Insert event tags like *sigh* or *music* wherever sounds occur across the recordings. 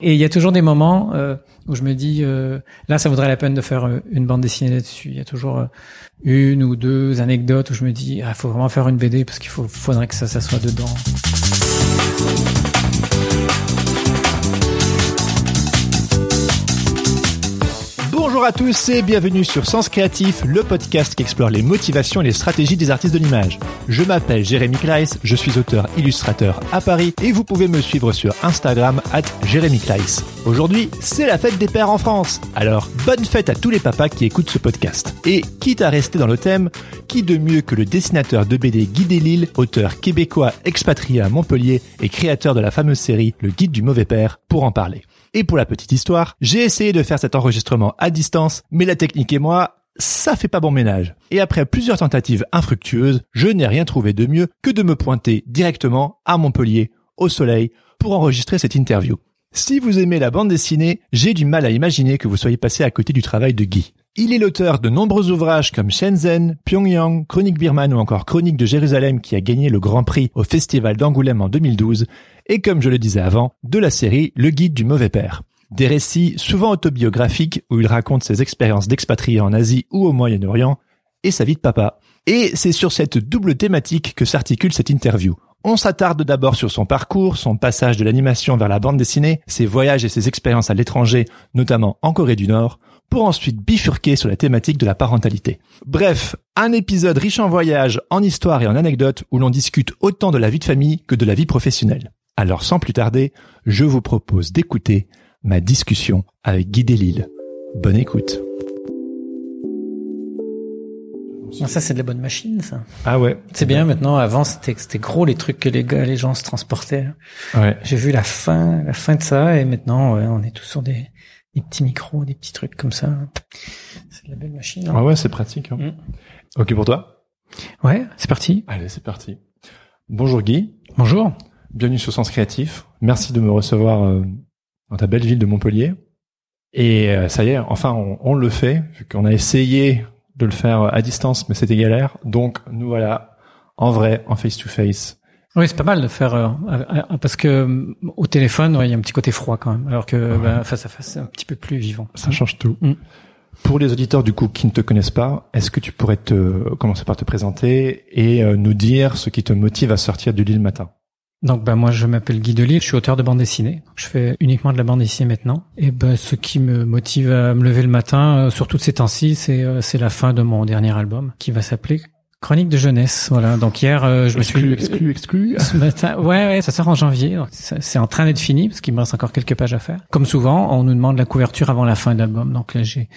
Et il y a toujours des moments euh, où je me dis, euh, là, ça vaudrait la peine de faire euh, une bande dessinée là-dessus. Il y a toujours euh, une ou deux anecdotes où je me dis, il ah, faut vraiment faire une BD parce qu'il faudrait que ça, ça soit dedans. Bonjour à tous et bienvenue sur Sens Créatif, le podcast qui explore les motivations et les stratégies des artistes de l'image. Je m'appelle Jérémy Kleiss, je suis auteur illustrateur à Paris et vous pouvez me suivre sur Instagram at Jérémy Kleiss. Aujourd'hui, c'est la fête des pères en France. Alors, bonne fête à tous les papas qui écoutent ce podcast. Et quitte à rester dans le thème, qui de mieux que le dessinateur de BD Guy Delisle, auteur québécois expatrié à Montpellier et créateur de la fameuse série Le Guide du mauvais père, pour en parler? Et pour la petite histoire, j'ai essayé de faire cet enregistrement à distance, mais la technique et moi, ça fait pas bon ménage. Et après plusieurs tentatives infructueuses, je n'ai rien trouvé de mieux que de me pointer directement à Montpellier, au soleil, pour enregistrer cette interview. Si vous aimez la bande dessinée, j'ai du mal à imaginer que vous soyez passé à côté du travail de Guy. Il est l'auteur de nombreux ouvrages comme Shenzhen, Pyongyang, Chronique birmane ou encore Chronique de Jérusalem qui a gagné le Grand Prix au Festival d'Angoulême en 2012 et comme je le disais avant, de la série Le Guide du mauvais père. Des récits souvent autobiographiques où il raconte ses expériences d'expatrié en Asie ou au Moyen-Orient et sa vie de papa. Et c'est sur cette double thématique que s'articule cette interview. On s'attarde d'abord sur son parcours, son passage de l'animation vers la bande dessinée, ses voyages et ses expériences à l'étranger, notamment en Corée du Nord, pour ensuite bifurquer sur la thématique de la parentalité. Bref, un épisode riche en voyages, en histoires et en anecdotes où l'on discute autant de la vie de famille que de la vie professionnelle. Alors sans plus tarder, je vous propose d'écouter ma discussion avec Guy Delisle. Bonne écoute. Ça, c'est de la bonne machine, ça. Ah ouais. C'est bien, maintenant. Avant, c'était, c'était gros les trucs que les gars, les gens se transportaient. Ouais. J'ai vu la fin, la fin de ça, et maintenant, ouais, on est tous sur des, des petits micros, des petits trucs comme ça. C'est de la belle machine. hein. Ah ouais, c'est pratique. hein. Mm. Ok pour toi? Ouais, c'est parti. Allez, c'est parti. Bonjour Guy, Bonjour. bienvenue sur Sens Créatif. Merci de me recevoir euh, dans ta belle ville de Montpellier. Et euh, ça y est, enfin on, on le fait, vu qu'on a essayé de le faire à distance, mais c'était galère. Donc nous voilà, en vrai, en face-to-face. Oui, c'est pas mal de faire euh, euh, euh, parce que euh, au téléphone, ouais, il y a un petit côté froid quand même, alors que Ouais. bah, face à face, c'est un petit peu plus vivant. Ça change tout. Mm. Pour les auditeurs du coup qui ne te connaissent pas, est-ce que tu pourrais te commencer par te présenter et euh, nous dire ce qui te motive à sortir du lit le matin? Donc bah moi je m'appelle Guy Delisle, je suis auteur de bande dessinée. Je fais uniquement de la bande dessinée maintenant. Et ben ce qui me motive à me lever le matin, euh, sur toutes ces temps-ci, c'est euh, c'est la fin de mon dernier album qui va s'appeler Chronique de jeunesse. Voilà. Donc hier euh, je me suis exclu, exclu. ce matin, ouais, ouais, ça sort en janvier. C'est en train d'être fini parce qu'il me reste encore quelques pages à faire. Comme souvent, on nous demande la couverture avant la fin de l'album. Donc là, j'ai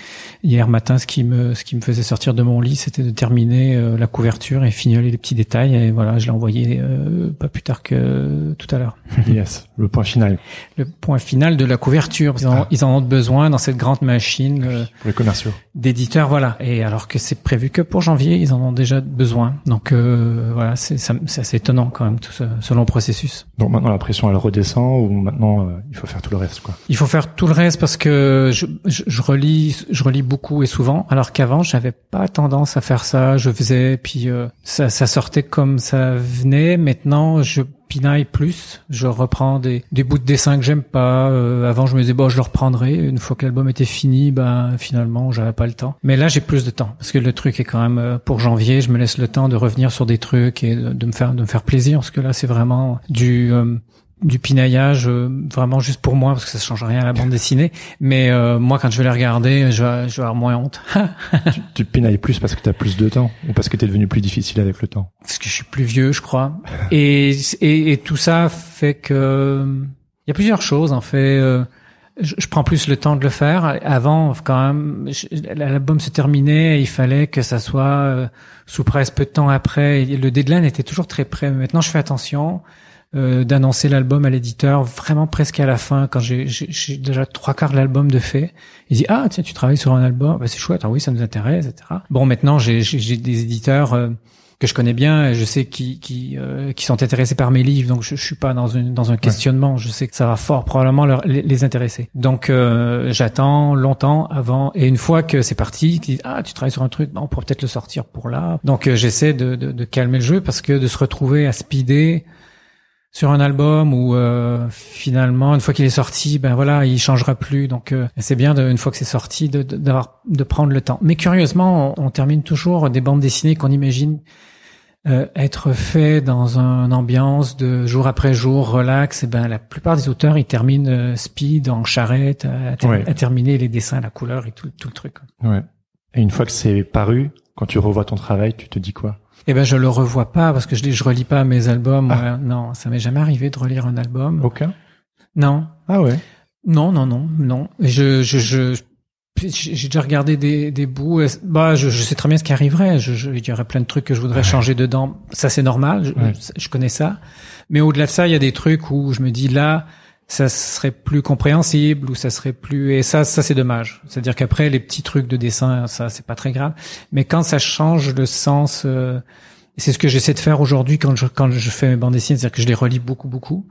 hier matin, ce qui me, ce qui me faisait sortir de mon lit, c'était de terminer euh, la couverture et fignoler les petits détails. Et voilà, je l'ai envoyé euh, pas plus tard que tout à l'heure. *laughs* yes, le point final Le point final de la couverture. Ils en, Ah. ils en ont besoin dans cette grande machine euh, pour les commerciaux. d'éditeurs, voilà. Et alors que c'est prévu que pour janvier, ils en ont déjà besoin. Donc euh, voilà, c'est assez étonnant quand même tout ce, ce long processus. Donc maintenant la pression elle redescend ou maintenant euh, il faut faire tout le reste quoi? Il faut faire tout le reste parce que je, je, je relis, je relis beaucoup et souvent. Alors qu'avant, j'avais pas tendance à faire ça. Je faisais, puis euh, ça, ça sortait comme ça venait. Maintenant, je pinaille plus. Je reprends des, bouts de dessin que j'aime pas. Euh, avant, je me disais bon, je le reprendrai. Une fois que l'album était fini, ben finalement, j'avais pas le temps. Mais là, j'ai plus de temps parce que le truc est quand même euh, pour janvier. Je me laisse le temps de revenir sur des trucs et de, de me faire de me faire plaisir parce que là, c'est vraiment du euh, du pinaillage euh, vraiment juste pour moi parce que ça change rien à la bande dessinée mais euh, moi quand je vais les regarder je vais, je vais avoir moins honte *laughs* tu, tu pinailles plus parce que tu as plus de temps ou parce que tu es devenu plus difficile avec le temps? parce que je suis plus vieux je crois *laughs* et et, et tout ça fait que il y a plusieurs choses en fait Euh, je, je, prends plus le temps de le faire. Avant, quand même, l'album se terminait, et il fallait que ça soit euh, sous presse peu de temps après. Le deadline était toujours très près. Maintenant, je fais attention euh, d'annoncer l'album à l'éditeur vraiment presque à la fin, quand j'ai déjà trois quarts de l'album de fait. Il dit ah tiens tu travailles sur un album, bah, c'est chouette, ah oui ça nous intéresse, etc. Bon maintenant j'ai des éditeurs euh, que je connais bien et je sais qui qui euh, qui sont intéressés par mes livres. Donc je, je suis pas dans une dans un questionnement. Je sais que ça va fort probablement leur, les, intéresser. Donc euh, j'attends longtemps avant. Et une fois que c'est parti qui ah tu travailles sur un truc. On pourrait peut-être le sortir pour là. Donc euh, j'essaie de, de, de calmer le jeu parce que de se retrouver à speeder sur un album où finalement une fois qu'il est sorti ben voilà il changera plus. Donc c'est bien de, une fois que c'est sorti de, d'avoir de, prendre le temps. Mais curieusement on, on termine toujours des bandes dessinées qu'on imagine euh, être fait dans une ambiance de jour après jour relax, et ben la plupart des auteurs ils terminent euh, speed en charrette à, terminer les dessins, la couleur et tout, tout le truc. Ouais. Et une fois que c'est paru, quand tu revois ton travail, tu te dis quoi? Eh ben je le revois pas parce que je je relis pas mes albums. Ah. non, ça m'est jamais arrivé de relire un album. Aucun. Non. Ah ouais. Non, non, non, non. Je, je, je, j'ai déjà regardé des, des bouts. Bah, je, je, sais très bien ce qui arriverait. Je, je, il y aurait plein de trucs que je voudrais changer dedans. Ça, c'est normal. Je, je, connais ça. Mais au-delà de ça, il y a des trucs où je me dis là, ça serait plus compréhensible ou ça serait plus. Et ça, ça c'est dommage. C'est-à-dire qu'après, les petits trucs de dessin, ça, c'est pas très grave. Mais quand ça change le sens. Euh, c'est ce que j'essaie de faire aujourd'hui quand je quand je fais mes bandes dessinées, c'est-à-dire que je les relis beaucoup beaucoup.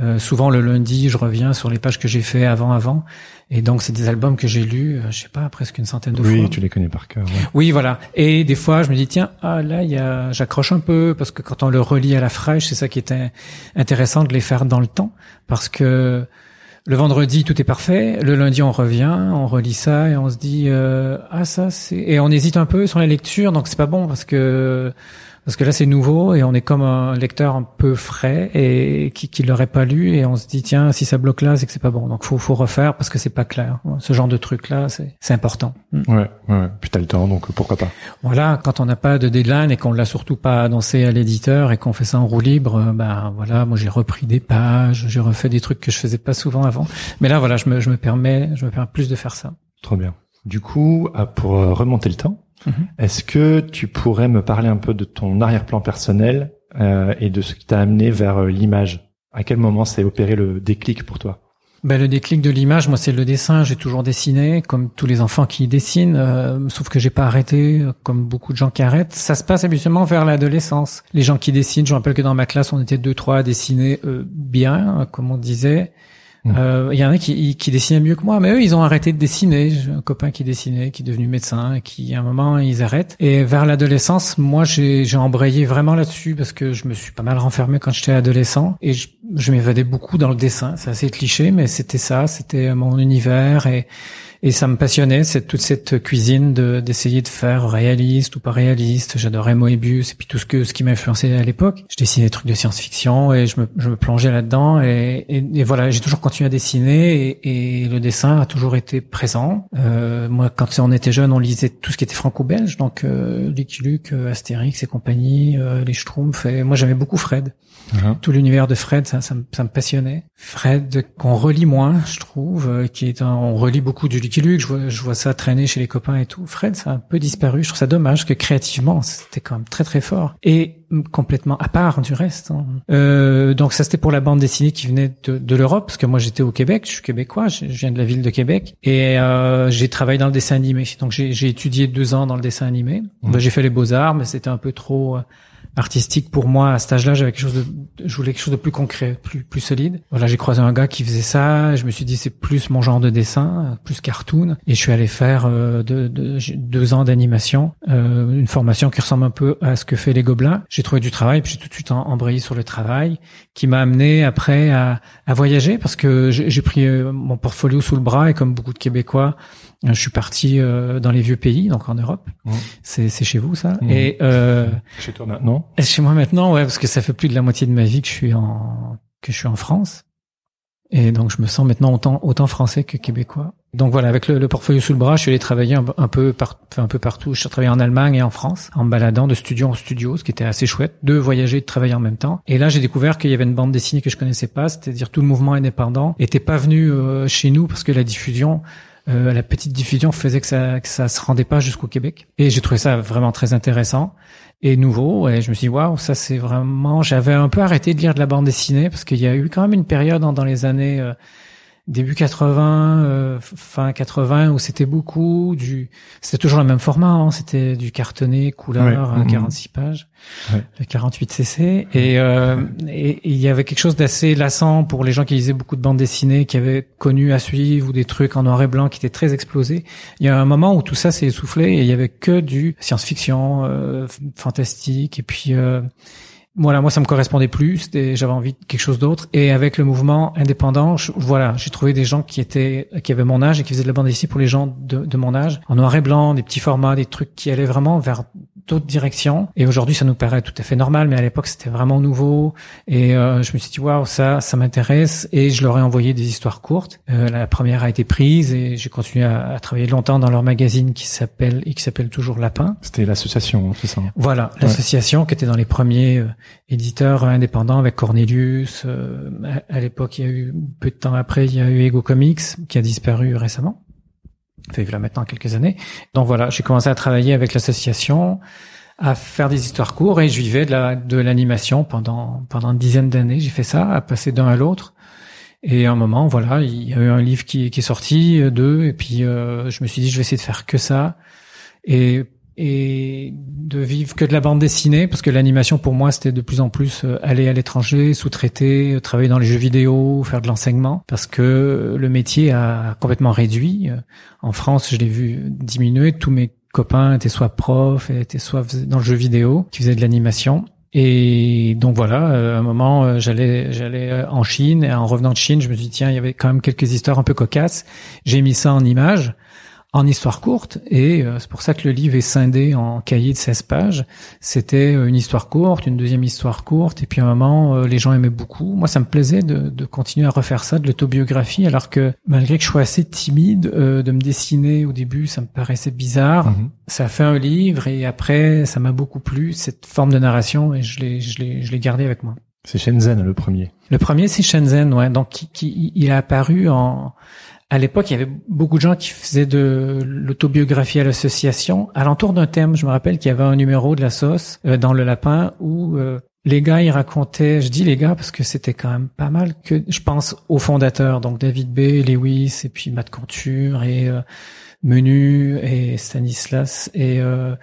Euh, souvent le lundi, je reviens sur les pages que j'ai fait avant avant, et donc c'est des albums que j'ai lus, euh, je sais pas, presque une centaine de fois. Oui, tu les connais par cœur. Oui, voilà. Et des fois, je me dis tiens, ah là, il y a, j'accroche un peu parce que quand on le relit à la fraîche, c'est ça qui était intéressant de les faire dans le temps, parce que le vendredi, tout est parfait. Le lundi, on revient, on relit ça et on se dit euh, ah ça c'est et on hésite un peu sur la lecture, donc c'est pas bon parce que parce que là c'est nouveau et on est comme un lecteur un peu frais et qui qui l'aurait pas lu et on se dit tiens si ça bloque là c'est que c'est pas bon. Donc faut faut refaire parce que c'est pas clair. Ce genre de truc là c'est c'est important. Mm. ouais ouais puis t'as le temps donc pourquoi pas. Voilà quand on n'a pas de deadline et qu'on l'a surtout pas annoncé à l'éditeur et qu'on fait ça en roue libre ben voilà moi j'ai repris des pages j'ai refait des trucs que je faisais pas souvent avant. Mais là voilà je me je me permets je me permets plus de faire ça. Trop bien. Du coup pour remonter le temps Mhm. Est-ce que tu pourrais me parler un peu de ton arrière-plan personnel euh, et de ce qui t'a amené vers euh, l'image? À quel moment s'est opéré le déclic pour toi? Ben, le déclic de l'image, moi, c'est le dessin. J'ai toujours dessiné, comme tous les enfants qui dessinent, euh, sauf que j'ai pas arrêté, comme beaucoup de gens qui arrêtent. Ça se passe habituellement vers l'adolescence. Les gens qui dessinent, je rappelle que dans ma classe, on était deux, trois à dessiner bien, comme on disait. Il mmh. euh, y en a qui, qui dessinaient mieux que moi, mais eux, ils ont arrêté de dessiner. J'ai un copain qui dessinait, qui est devenu médecin, et qui, à un moment, ils arrêtent. Et vers l'adolescence, moi, j'ai embrayé vraiment là-dessus parce que je me suis pas mal renfermé quand j'étais adolescent et je, je m'évadais beaucoup dans le dessin. C'est assez cliché, mais c'était ça, c'était mon univers et et ça me passionnait, c'est toute cette cuisine de d'essayer de faire réaliste ou pas réaliste. J'adorais Moebius et puis tout ce que ce qui m'a influencé à l'époque. Je dessinais des trucs de science-fiction et je me, je me plongeais là-dedans et, et, voilà, j'ai toujours continué à dessiner et, et, le dessin a toujours été présent. Euh, moi, quand on était jeune, on lisait tout ce qui était franco-belge, donc euh, Lucky Luke, euh, Astérix et compagnie, euh, les Schtroumpfs. Et moi, j'aimais beaucoup Fred. Uh-huh. Tout l'univers de Fred, ça, ça, me, ça me passionnait. Fred, qu'on relit moins, je trouve, euh, qui est un, on relit beaucoup du Lucky Luke. Je vois, je vois ça traîner chez les copains et tout. Fred, ça a un peu disparu. Je trouve ça dommage que créativement, c'était quand même très très fort et complètement à part du reste. Hein. Euh, donc ça, c'était pour la bande dessinée qui venait de, de l'Europe, parce que moi j'étais au Québec, je suis québécois, je, viens de la ville de Québec et euh, j'ai travaillé dans le dessin animé. Donc j'ai étudié deux ans dans le dessin animé. Mmh. Ben, j'ai fait les beaux arts, mais c'était un peu trop euh, artistique pour moi à cet âge-là j'avais quelque chose de je voulais quelque chose de plus concret plus plus solide. Voilà j'ai croisé un gars qui faisait ça je me suis dit c'est plus mon genre de dessin plus cartoon et je suis allé faire euh, de, deux ans d'animation euh, une formation qui ressemble un peu à ce que fait les gobelins. J'ai trouvé du travail puis j'ai tout de suite embrayé sur le travail qui m'a amené après à, à voyager parce que j'ai pris euh, mon portfolio sous le bras et comme beaucoup de Québécois je suis parti euh, dans les vieux pays, donc en Europe. Mmh. C'est, c'est chez vous ça. Mmh. Et euh, chez toi maintenant Chez moi maintenant, ouais, parce que ça fait plus de la moitié de ma vie que je suis en que je suis en France. Et donc je me sens maintenant autant autant français que québécois. Donc voilà, avec le, portfolio sous le bras, je suis allé travailler un, peu par, un peu partout. Je suis travaillé en Allemagne et en France, en me baladant de studio en studio, ce qui était assez chouette, de voyager et de travailler en même temps. Et là, j'ai découvert qu'il y avait une bande dessinée que je connaissais pas, c'est-à-dire tout le mouvement indépendant était pas venu euh, chez nous parce que la diffusion euh, la petite diffusion faisait que ça que ça se rendait pas jusqu'au Québec. Et j'ai trouvé ça vraiment très intéressant et nouveau. Et je me suis dit, waouh, ça c'est vraiment. J'avais un peu arrêté de lire de la bande dessinée parce qu'il y a eu quand même une période dans, les années euh, début 80, euh, fin 80 où c'était beaucoup du. C'était toujours le même format. Hein, c'était du cartonné couleur, 46 mhm. pages, ouais. le 48 cc. Et, euh, et il y avait quelque chose d'assez lassant pour les gens qui lisaient beaucoup de bandes dessinées, qui avaient connu à suivre ou des trucs en noir et blanc qui étaient très explosés. Il y a un moment où tout ça s'est essoufflé et il y avait que du science-fiction, euh, fantastique et puis. Voilà, moi ça me correspondait plus, j'avais envie de quelque chose d'autre. Et avec le mouvement indépendant, voilà, j'ai trouvé des gens qui étaient, qui avaient mon âge et qui faisaient de la bande dessinée pour les gens de mon âge, en noir et blanc, des petits formats, des trucs qui allaient vraiment vers d'autres directions. Et aujourd'hui, ça nous paraît tout à fait normal, mais à l'époque, c'était vraiment nouveau. Et euh, je me suis dit, waouh, ça, ça m'intéresse. Et je leur ai envoyé des histoires courtes. Euh, la première a été prise et j'ai continué à, à, travailler longtemps dans leur magazine qui s'appelle et qui s'appelle toujours Lapin. C'était l'association, c'est ça Voilà, l'association qui était dans les premiers euh, éditeurs indépendants avec Cornelius. Euh, à, l'époque, il y a eu peu de temps après, il y a eu Ego Comics qui a disparu récemment fait là maintenant quelques années. Donc voilà, j'ai commencé à travailler avec l'association, à faire des histoires courtes et je vivais de la de l'animation pendant pendant une dizaine d'années. J'ai fait ça, à passer d'un à l'autre. Et à un moment, voilà, il y a eu un livre qui, qui est sorti, euh, deux, et puis euh, je me suis dit, je vais essayer de faire que ça. Et et de vivre que de la bande dessinée parce que l'animation pour moi c'était de plus en plus euh, aller à l'étranger, sous-traiter, euh, travailler dans les jeux vidéo, faire de l'enseignement parce que le métier a complètement réduit. Euh, en France, je l'ai vu diminuer, tous mes copains étaient soit profs, étaient soit dans le jeu vidéo, qui faisaient de l'animation. Et donc voilà, à un moment, j'allais, j'allais en Chine et en revenant de Chine, je me suis dit tiens, il y avait quand même quelques histoires un peu cocasses. J'ai mis ça en image en histoire courte et euh, c'est pour ça que le livre est scindé en cahiers de 16 pages. C'était euh, une histoire courte, une deuxième histoire courte et puis à un moment euh, les gens aimaient beaucoup. Moi ça me plaisait de, de continuer à refaire ça, de l'autobiographie alors que malgré que je sois assez timide de me dessiner au début ça me paraissait bizarre. Mhm. Ça a fait un livre et après ça m'a beaucoup plu cette forme de narration et je l'ai je l'ai je l'ai gardé avec moi. C'est Shenzhen le premier. Le premier c'est Shenzhen ouais donc qui, qui, il a apparu en à l'époque, il y avait beaucoup de gens qui faisaient de l'autobiographie à l'association. À l'entour d'un thème, je me rappelle qu'il y avait un numéro de la sauce euh, dans le lapin où euh, les gars, ils racontaient, je dis les gars parce que c'était quand même pas mal que, je pense aux fondateurs, donc David B, Lewis et puis Matt Conture et euh, Menu et Stanislas et euh,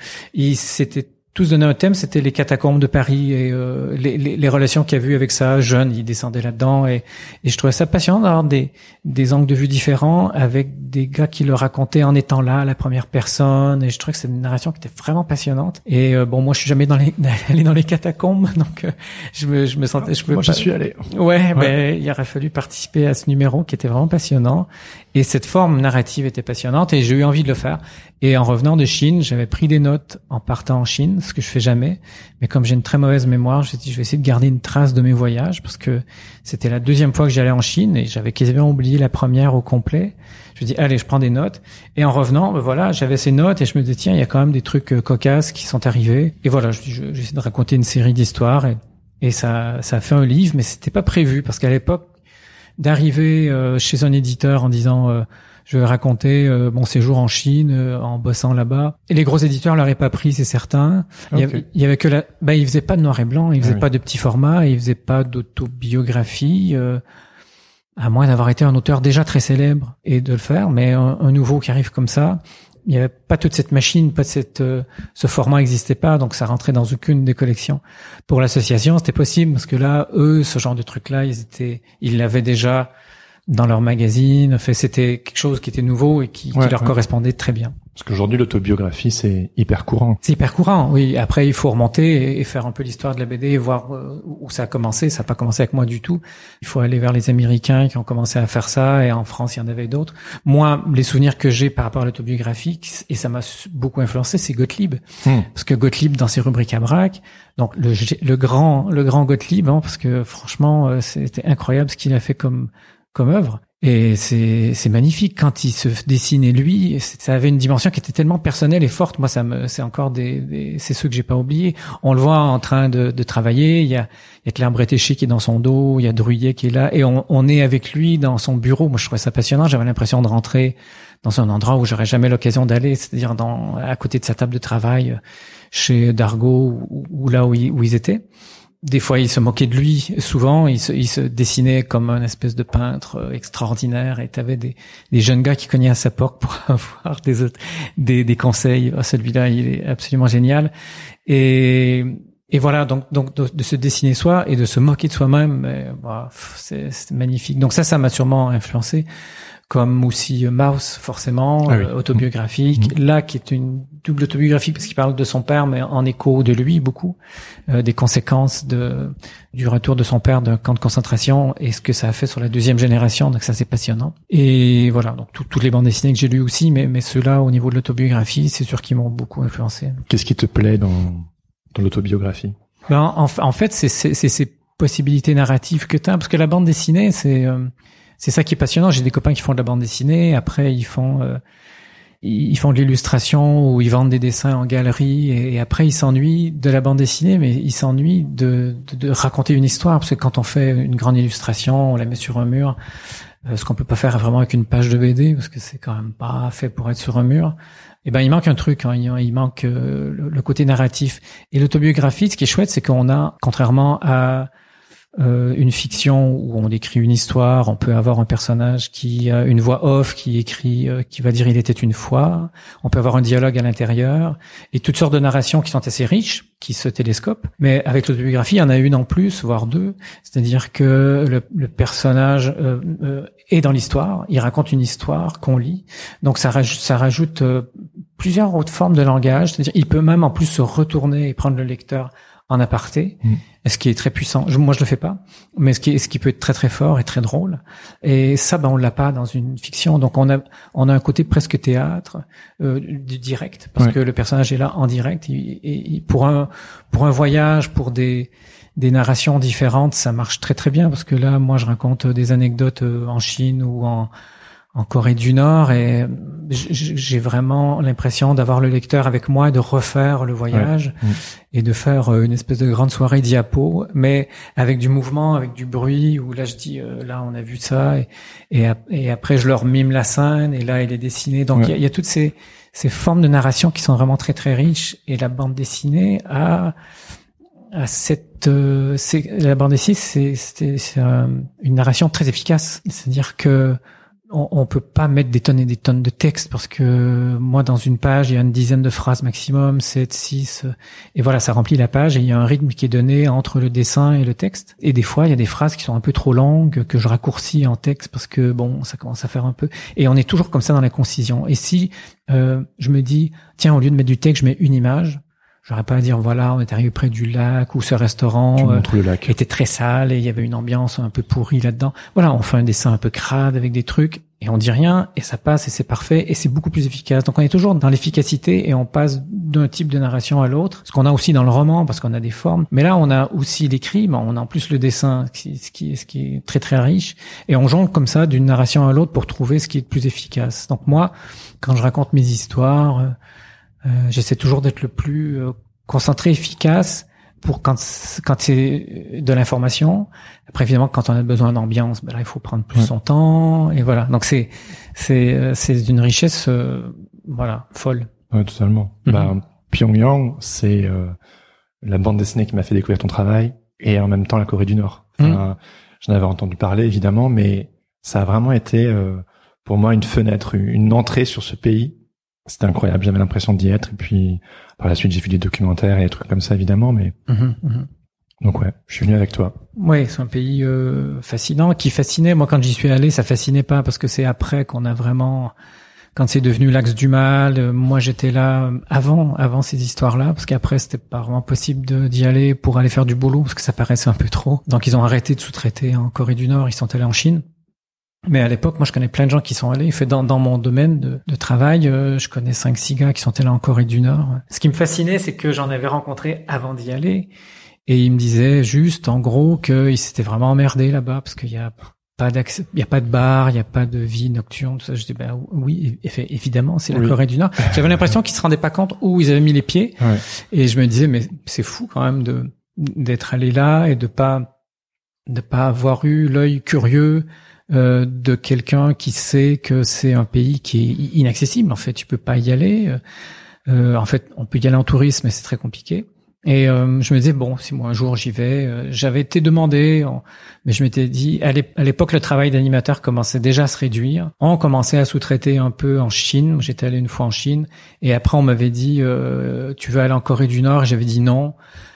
c'était tous donnaient un thème, c'était les catacombes de Paris et euh, les, les, les, relations qu'il y a eu avec ça. Jeune, il descendait là-dedans et, et, je trouvais ça passionnant d'avoir des, des angles de vue différents avec des gars qui le racontaient en étant là, la première personne. Et je trouvais que c'était une narration qui était vraiment passionnante. Et euh, bon, moi, je suis jamais dans les, *laughs* allé dans les catacombes, donc euh, je, me, je me sentais, je pouvais moi, je suis allé. Ouais, ouais. Ben, il aurait fallu participer à ce numéro qui était vraiment passionnant. Et cette forme narrative était passionnante et j'ai eu envie de le faire. Et en revenant de Chine, j'avais pris des notes en partant en Chine, ce que je fais jamais. Mais comme j'ai une très mauvaise mémoire, me dit, je vais essayer de garder une trace de mes voyages parce que c'était la deuxième fois que j'allais en Chine et j'avais quasiment oublié la première au complet. Je me dis, allez, je prends des notes. Et en revenant, ben voilà, j'avais ces notes et je me dis, tiens, il y a quand même des trucs euh, cocasses qui sont arrivés. Et voilà, je j'essaie de raconter une série d'histoires et, et ça, ça a fait un livre, mais c'était pas prévu parce qu'à l'époque, d'arriver euh, chez un éditeur en disant euh, je vais raconter euh, mon séjour en Chine en bossant là-bas. Et les gros éditeurs l'auraient pas pris, c'est certain. Il, y avait, que la, bah ils faisaient pas de noir et blanc, ils faisaient ah pas de petits formats, ils faisaient pas d'autobiographie. à moins d'avoir été un auteur déjà très célèbre et de le faire, mais un nouveau qui arrive comme ça, il n'y avait pas toute cette machine, pas cette, euh, ce format n'existait pas, donc ça rentrait dans aucune des collections. Pour l'association, c'était possible parce que là, eux, ce genre de truc-là, ils étaient, ils l'avaient déjà dans leur magazine. Fait, c'était quelque chose qui était nouveau et qui, leur correspondait très bien. Parce qu'aujourd'hui, l'autobiographie, c'est hyper courant. C'est hyper courant, oui. Après, il faut remonter et faire un peu l'histoire de la BD et voir euh, où ça a commencé. Ça n'a pas commencé avec moi du tout. Il faut aller vers les Américains qui ont commencé à faire ça et en France, il y en avait d'autres. Moi, les souvenirs que j'ai par rapport à l'autobiographie, et ça m'a beaucoup influencé, c'est Gottlieb. Hmm. Parce que Gottlieb, dans ses rubriques à braque, donc le, le grand, le grand Gottlieb, hein, parce que franchement, euh, c'était incroyable ce qu'il a fait comme comme œuvre. Et c'est magnifique quand il se dessinait lui. Ça avait une dimension qui était tellement personnelle et forte. Moi, ça me c'est encore des, c'est ceux que j'ai pas oubliés. On le voit en train de, de travailler. Il y a il y a Claire Bretéché qui est dans son dos. Il y a Druyet qui est là et on, on est avec lui dans son bureau. Moi, je trouvais ça passionnant. J'avais l'impression de rentrer dans un endroit où j'aurais jamais l'occasion d'aller, c'est-à-dire dans à côté de sa table de travail chez Dargaud ou, là où ils étaient des fois, il se moquait de lui. Souvent, il se, il se dessinait comme un espèce de peintre euh, extraordinaire. Et t'avais des, des jeunes gars qui cognaient à sa porte pour *laughs* avoir des des, des conseils. Ah, celui-là, il est absolument génial. Et, et voilà, donc, donc de, se dessiner soi et de se moquer de soi-même, bah, c'est magnifique. Donc ça, ça m'a sûrement influencé comme aussi Mouse, forcément, ah euh, autobiographique. Mm-hmm. Là, qui est une double autobiographie parce qu'il parle de son père, mais en écho de lui beaucoup, euh, des conséquences de du retour de son père d'un camp de concentration et ce que ça a fait sur la deuxième génération. Donc ça, c'est passionnant. Et voilà, donc toutes les bandes dessinées que j'ai lues aussi, mais mais ceux-là, au niveau de l'autobiographie, c'est sûr qu'ils m'ont beaucoup influencé. Qu'est-ce qui te plaît dans dans l'autobiographie? Ben, en, en fait, c'est ces possibilités narratives que tu as, parce que la bande dessinée, c'est euh, c'est ça qui est passionnant. J'ai des copains qui font de la bande dessinée, après ils font euh, ils font de l'illustration ou ils vendent des dessins en galerie et, après ils s'ennuient de la bande dessinée, mais ils s'ennuient de, de, raconter une histoire parce que quand on fait une grande illustration, on la met sur un mur, euh, ce qu'on peut pas faire vraiment avec une page de BD parce que c'est quand même pas fait pour être sur un mur. Et eh ben il manque un truc, hein, il, manque euh, le, côté narratif et l'autobiographie. Ce qui est chouette, c'est qu'on a, contrairement à euh, une fiction où on décrit une histoire, on peut avoir un personnage qui a une voix off qui écrit, euh, qui va dire il était une fois. On peut avoir un dialogue à l'intérieur et toutes sortes de narrations qui sont assez riches, qui se télescopent. Mais avec l'autobiographie, il y en a une en plus, voire deux. C'est-à-dire que le, le personnage euh, est dans l'histoire, il raconte une histoire qu'on lit. Donc ça rajoute, ça rajoute plusieurs autres formes de langage. C'est-à-dire il peut même en plus se retourner et prendre le lecteur en aparté, mm. ce qui est très puissant. moi, je le fais pas, mais ce qui, ce qui peut être très très fort et très drôle. Et ça, ben, on l'a pas dans une fiction. Donc, on a, on a un côté presque théâtre, euh, du direct, parce que le personnage est là en direct. Et, pour un, pour un voyage, pour des, des narrations différentes, ça marche très très bien parce que là, moi, je raconte des anecdotes euh, en Chine ou en en Corée du Nord et j'ai vraiment l'impression d'avoir le lecteur avec moi et de refaire le voyage mm. et de faire euh, une espèce de grande soirée diapo, mais avec du mouvement, avec du bruit, où là je dis, euh, là on a vu ça, et, et, après je leur mime la scène, et là il est dessiné. Donc il y, a, toutes ces, ces formes de narration qui sont vraiment très très riches, et la bande dessinée a, a cette... Euh, la bande dessinée, c'est une narration très efficace, c'est-à-dire que on, peut pas mettre des tonnes et des tonnes de texte parce que moi dans une page il y a une dizaine de phrases maximum, 7, 6 et voilà ça remplit la page et il y a un rythme qui est donné entre le dessin et le texte. Et des fois il y a des phrases qui sont un peu trop longues que je raccourcis en texte parce que bon ça commence à faire un peu. Et on est toujours comme ça dans la concision. Et si euh, je me dis tiens au lieu de mettre du texte je mets une image J'aurais pas à dire voilà, on est arrivé près du lac ou ce restaurant euh, le lac. était très sale et il y avait une ambiance un peu pourrie là-dedans. Voilà, on fait un dessin un peu crade avec des trucs et on dit rien et ça passe et c'est parfait et c'est beaucoup plus efficace. Donc on est toujours dans l'efficacité et on passe d'un type de narration à l'autre. Ce qu'on a aussi dans le roman parce qu'on a des formes. Mais là on a aussi l'écrit, mais on a en plus le dessin, ce qui, ce qui est très très riche et on jongle comme ça d'une narration à l'autre pour trouver ce qui est le plus efficace. Donc moi, quand je raconte mes histoires euh, j'essaie toujours d'être le plus euh, concentré, efficace pour quand quand c'est de l'information. Après évidemment quand on a besoin d'ambiance, ben là il faut prendre plus son temps et voilà. Donc c'est c'est euh, c'est d'une richesse voilà folle. Ouais, totalement. Bah, Pyongyang, c'est la bande dessinée qui m'a fait découvrir ton travail et en même temps la Corée du Nord. Mhm. J'en avais entendu parler évidemment, mais ça a vraiment été pour moi une fenêtre, une entrée sur ce pays c'était incroyable. J'avais l'impression d'y être. Et puis par la suite, j'ai vu des documentaires et des trucs comme ça, évidemment. Mais mhm, mhm. donc ouais, je suis venu avec toi. Ouais, c'est un pays euh, fascinant qui fascinait. Moi, quand j'y suis allé, ça fascinait pas parce que c'est après qu'on a vraiment quand c'est devenu l'axe du mal, euh, moi j'étais là avant, avant ces histoires-là, parce qu'après c'était pas vraiment possible d'y aller pour aller faire du boulot, parce que ça paraissait un peu trop. Donc ils ont arrêté de sous-traiter en Corée du Nord, ils sont allés en Chine. Mais à l'époque, moi, je connais plein de gens qui sont allés. Fait dans, dans mon domaine de, de travail, euh, je connais cinq, six gars qui sont allés en Corée du Nord. Ce qui me fascinait, c'est que j'en avais rencontré avant d'y aller, et ils me disaient juste, en gros, qu'ils s'étaient vraiment emmerdés là-bas parce qu'il y a pas d'accès, il y a pas de bar, il y a pas de vie nocturne, tout ça. Je dis ben oui, évidemment, c'est la Corée du Nord. J'avais l'impression qu'ils se rendaient pas compte où ils avaient mis les pieds, et je me disais mais c'est fou quand même de d'être allé là et de pas de pas avoir eu l'œil curieux euh, de quelqu'un qui sait que c'est un pays qui est inaccessible. En fait, tu peux pas y aller. Euh, en fait, on peut y aller en tourisme, mais c'est très compliqué. Et euh, je me disais bon, si moi un jour j'y vais, euh, j'avais été demandé, mais je m'étais dit à l'époque le travail d'animateur commençait déjà à se réduire. On commençait à sous-traiter un peu en Chine. J'étais allé une fois en Chine et après on m'avait dit euh, tu veux aller en Corée du Nord? J'avais dit non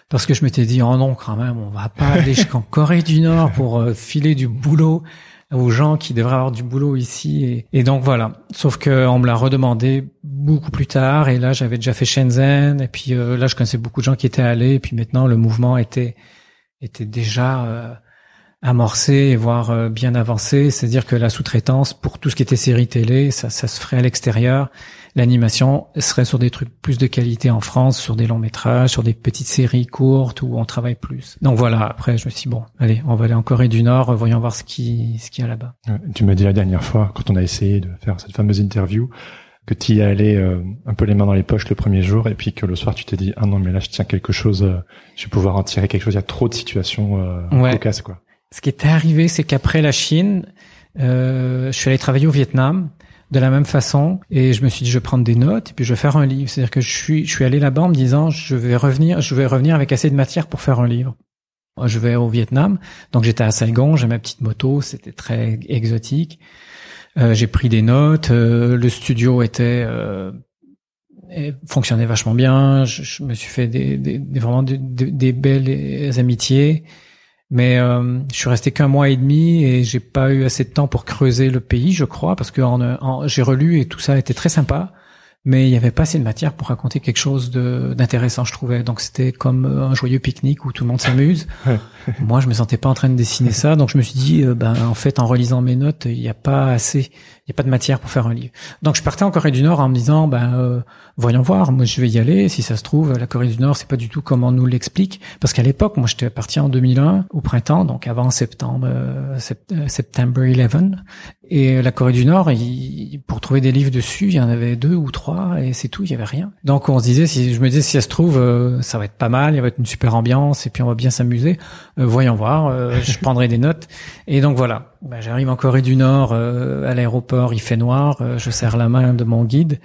parce que je m'étais dit oh non quand même on va pas aller jusqu'en Corée du Nord pour filer du boulot aux gens qui devraient avoir du boulot ici. Et, donc voilà. Sauf que on me l'a redemandé beaucoup plus tard. Et là, j'avais déjà fait Shenzhen. Et puis euh, là, je connaissais beaucoup de gens qui étaient allés. Et puis maintenant, le mouvement était était déjà euh, amorcé et voire euh, bien avancé. C'est-à-dire que la sous-traitance pour tout ce qui était série télé, ça, ça se ferait à l'extérieur l'animation serait sur des trucs plus de qualité en France, sur des longs métrages, sur des petites séries courtes où on travaille plus. Donc voilà, après je me suis dit, bon, allez, on va aller en Corée du Nord, voyons voir ce qui ce qu'il y a là-bas. Tu m'as dit la dernière fois, quand on a essayé de faire cette fameuse interview, que tu y allais euh, un peu les mains dans les poches le premier jour et puis que le soir tu t'es dit ah non mais là je tiens quelque chose euh, je vais pouvoir en tirer quelque chose il y a trop de situations euh, ouais. quoi ce qui était arrivé c'est qu'après la Chine je suis allé travailler au Vietnam de la même façon et je me suis dit je vais prendre des notes et puis je vais faire un livre. C'est-à-dire que je suis je suis allé là-bas en me disant je vais revenir je vais revenir avec assez de matière pour faire un livre. Je vais au Vietnam, donc j'étais à Saigon, j'ai ma petite moto, c'était très exotique. Euh, j'ai pris des notes, euh, le studio était euh, fonctionnait vachement bien. Je, me suis fait des, des, vraiment des, des belles amitiés. Mais euh, je suis resté qu'un mois et demi et j'ai pas eu assez de temps pour creuser le pays, je crois, parce que en, j'ai relu et tout ça était très sympa, mais il y avait pas assez de matière pour raconter quelque chose d'intéressant, je trouvais. Donc c'était comme un joyeux pique-nique où tout le monde s'amuse. *laughs* Moi, je me sentais pas en train de dessiner ça, donc je me suis dit, euh, ben en fait, en relisant mes notes, il n'y a pas assez n'y a pas de matière pour faire un livre. Donc je partais en Corée du Nord en me disant, ben euh, voyons voir, moi je vais y aller. Si ça se trouve, la Corée du Nord, c'est pas du tout comme on nous l'explique, parce qu'à l'époque, moi j'étais parti en 2001 au printemps, donc avant septembre, euh, euh, septembre 11, et la Corée du Nord, pour trouver des livres dessus, il y en avait deux ou trois, et c'est tout, il y avait rien. Donc on se disait, si je me disais, si ça se trouve, ça va être pas mal, il va être une super ambiance, et puis on va bien s'amuser. voyons voir, je prendrai des notes. Et donc voilà, bah, j'arrive en Corée du Nord euh, à l'aéroport, il fait noir, euh, je serre la main de mon guide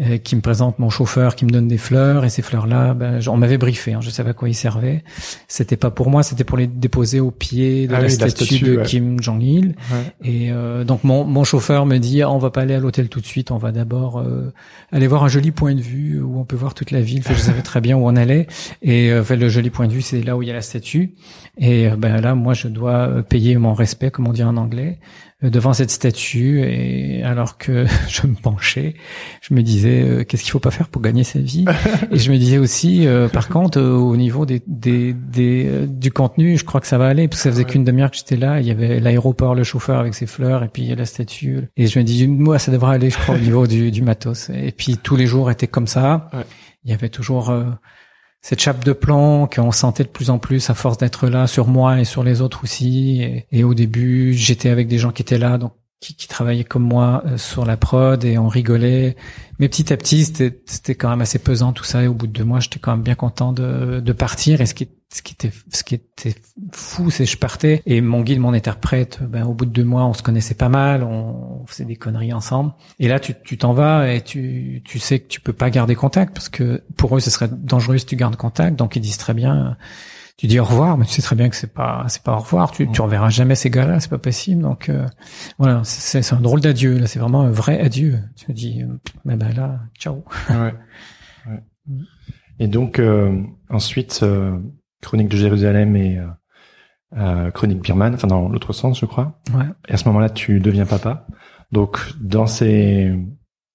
euh, qui me présente mon chauffeur, qui me donne des fleurs et ces fleurs-là, ben, on m'avait briefé, hein, je savais à quoi ils servaient. C'était pas pour moi, c'était pour les déposer au pied de ah la, statue de Kim Jong-il. Et donc mon, mon chauffeur me dit, ah, on va pas aller à l'hôtel tout de suite, on va d'abord aller voir un joli point de vue où on peut voir toute la ville. je savais très bien où on allait et le joli point de vue, c'est là où il y a la statue. Et euh, ben là, moi, je dois euh, payer mon respect, comme on dit en anglais, euh, devant cette statue. Et alors que *laughs* je me penchais, je me disais qu'est-ce qu'il faut pas faire pour gagner sa vie? *laughs* et je me disais aussi, par contre, au niveau des, des, des du contenu, je crois que ça va aller parce que ça faisait qu'une demi-heure que j'étais là. Il y avait l'aéroport, le chauffeur avec ses fleurs, et puis la statue. Et je me dis, moi, ça devrait aller, je crois, au niveau du, du matos. Et puis tous les jours étaient comme ça. Il y avait toujours cette chape de plomb qu'on sentait de plus en plus à force d'être là sur moi et sur les autres aussi. Et, au début, j'étais avec des gens qui étaient là, donc qui, qui comme moi euh, sur la prod et on rigolait. Mais petit à petit, c'était quand même assez pesant tout ça. Et au bout de deux mois, j'étais quand même bien content de, de partir. Et ce qui, ce qui était, ce qui était fou, c'est que je partais et mon guide, mon interprète, ben, au bout de deux mois, on se connaissait pas mal, on, faisait des conneries ensemble. Et là, tu, tu t'en vas et tu, tu sais que tu peux pas garder contact parce que pour eux, ce serait dangereux si tu gardes contact. Donc ils disent très bien tu dis au revoir, mais tu sais très bien que c'est pas c'est pas au revoir. Tu, tu reverras jamais ces gars-là, c'est pas possible. Donc euh, voilà, c'est c'est un drôle d'adieu. Là, c'est vraiment un vrai adieu. Tu te dis, mais ben là, ciao. Ouais. ouais. Et donc euh, ensuite, euh, Chronique de Jérusalem et Chronique Birman, enfin dans l'autre sens, je crois. Ouais. Et à ce moment-là, tu deviens papa. Donc dans ces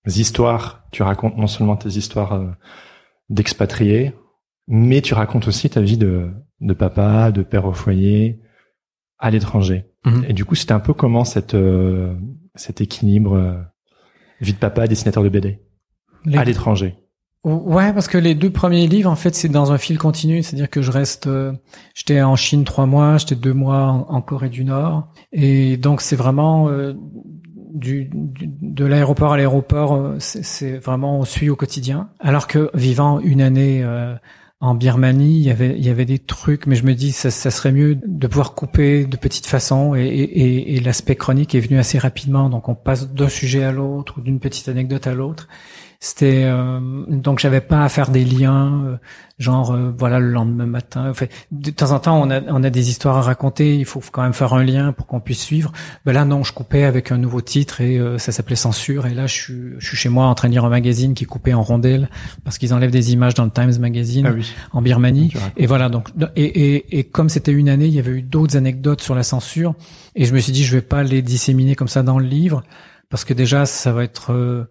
histoires, tu racontes non seulement tes histoires d'expatriés, mais tu racontes aussi ta vie de, de papa, de père au foyer, à l'étranger. Mhm. Et du coup, c'était un peu comment cette, euh, cet équilibre euh, vie de papa, dessinateur de BD, à l'étranger? Ouais, parce que les deux premiers livres, en fait, c'est dans un fil continu, c'est-à-dire que je reste, euh, j'étais en Chine trois mois, j'étais deux mois en, Corée du Nord, et donc c'est vraiment euh, du, de l'aéroport à l'aéroport, euh, c'est vraiment on suit au quotidien. Alors que vivant une année en Birmanie, il y avait il y avait des trucs, mais je me dis ça, ça serait mieux de pouvoir couper de petites façons, et, et, et l'aspect chronique est venu assez rapidement, donc on passe d'un sujet à l'autre ou d'une petite anecdote à l'autre. C'était euh, donc j'avais pas à faire des liens, euh, genre euh, voilà le lendemain matin. Enfin, de temps en temps, on a on a des histoires à raconter. Il faut quand même faire un lien pour qu'on puisse suivre. Ben là, non, je coupais avec un nouveau titre et ça s'appelait Censure. Et là, je suis je suis chez moi en train de lire un magazine qui est coupé en rondelles parce qu'ils enlèvent des images dans le Times Magazine ah en Birmanie. Et voilà donc et, et, et comme c'était une année, il y avait eu d'autres anecdotes sur la censure et je me suis dit je vais pas les disséminer comme ça dans le livre parce que déjà ça va être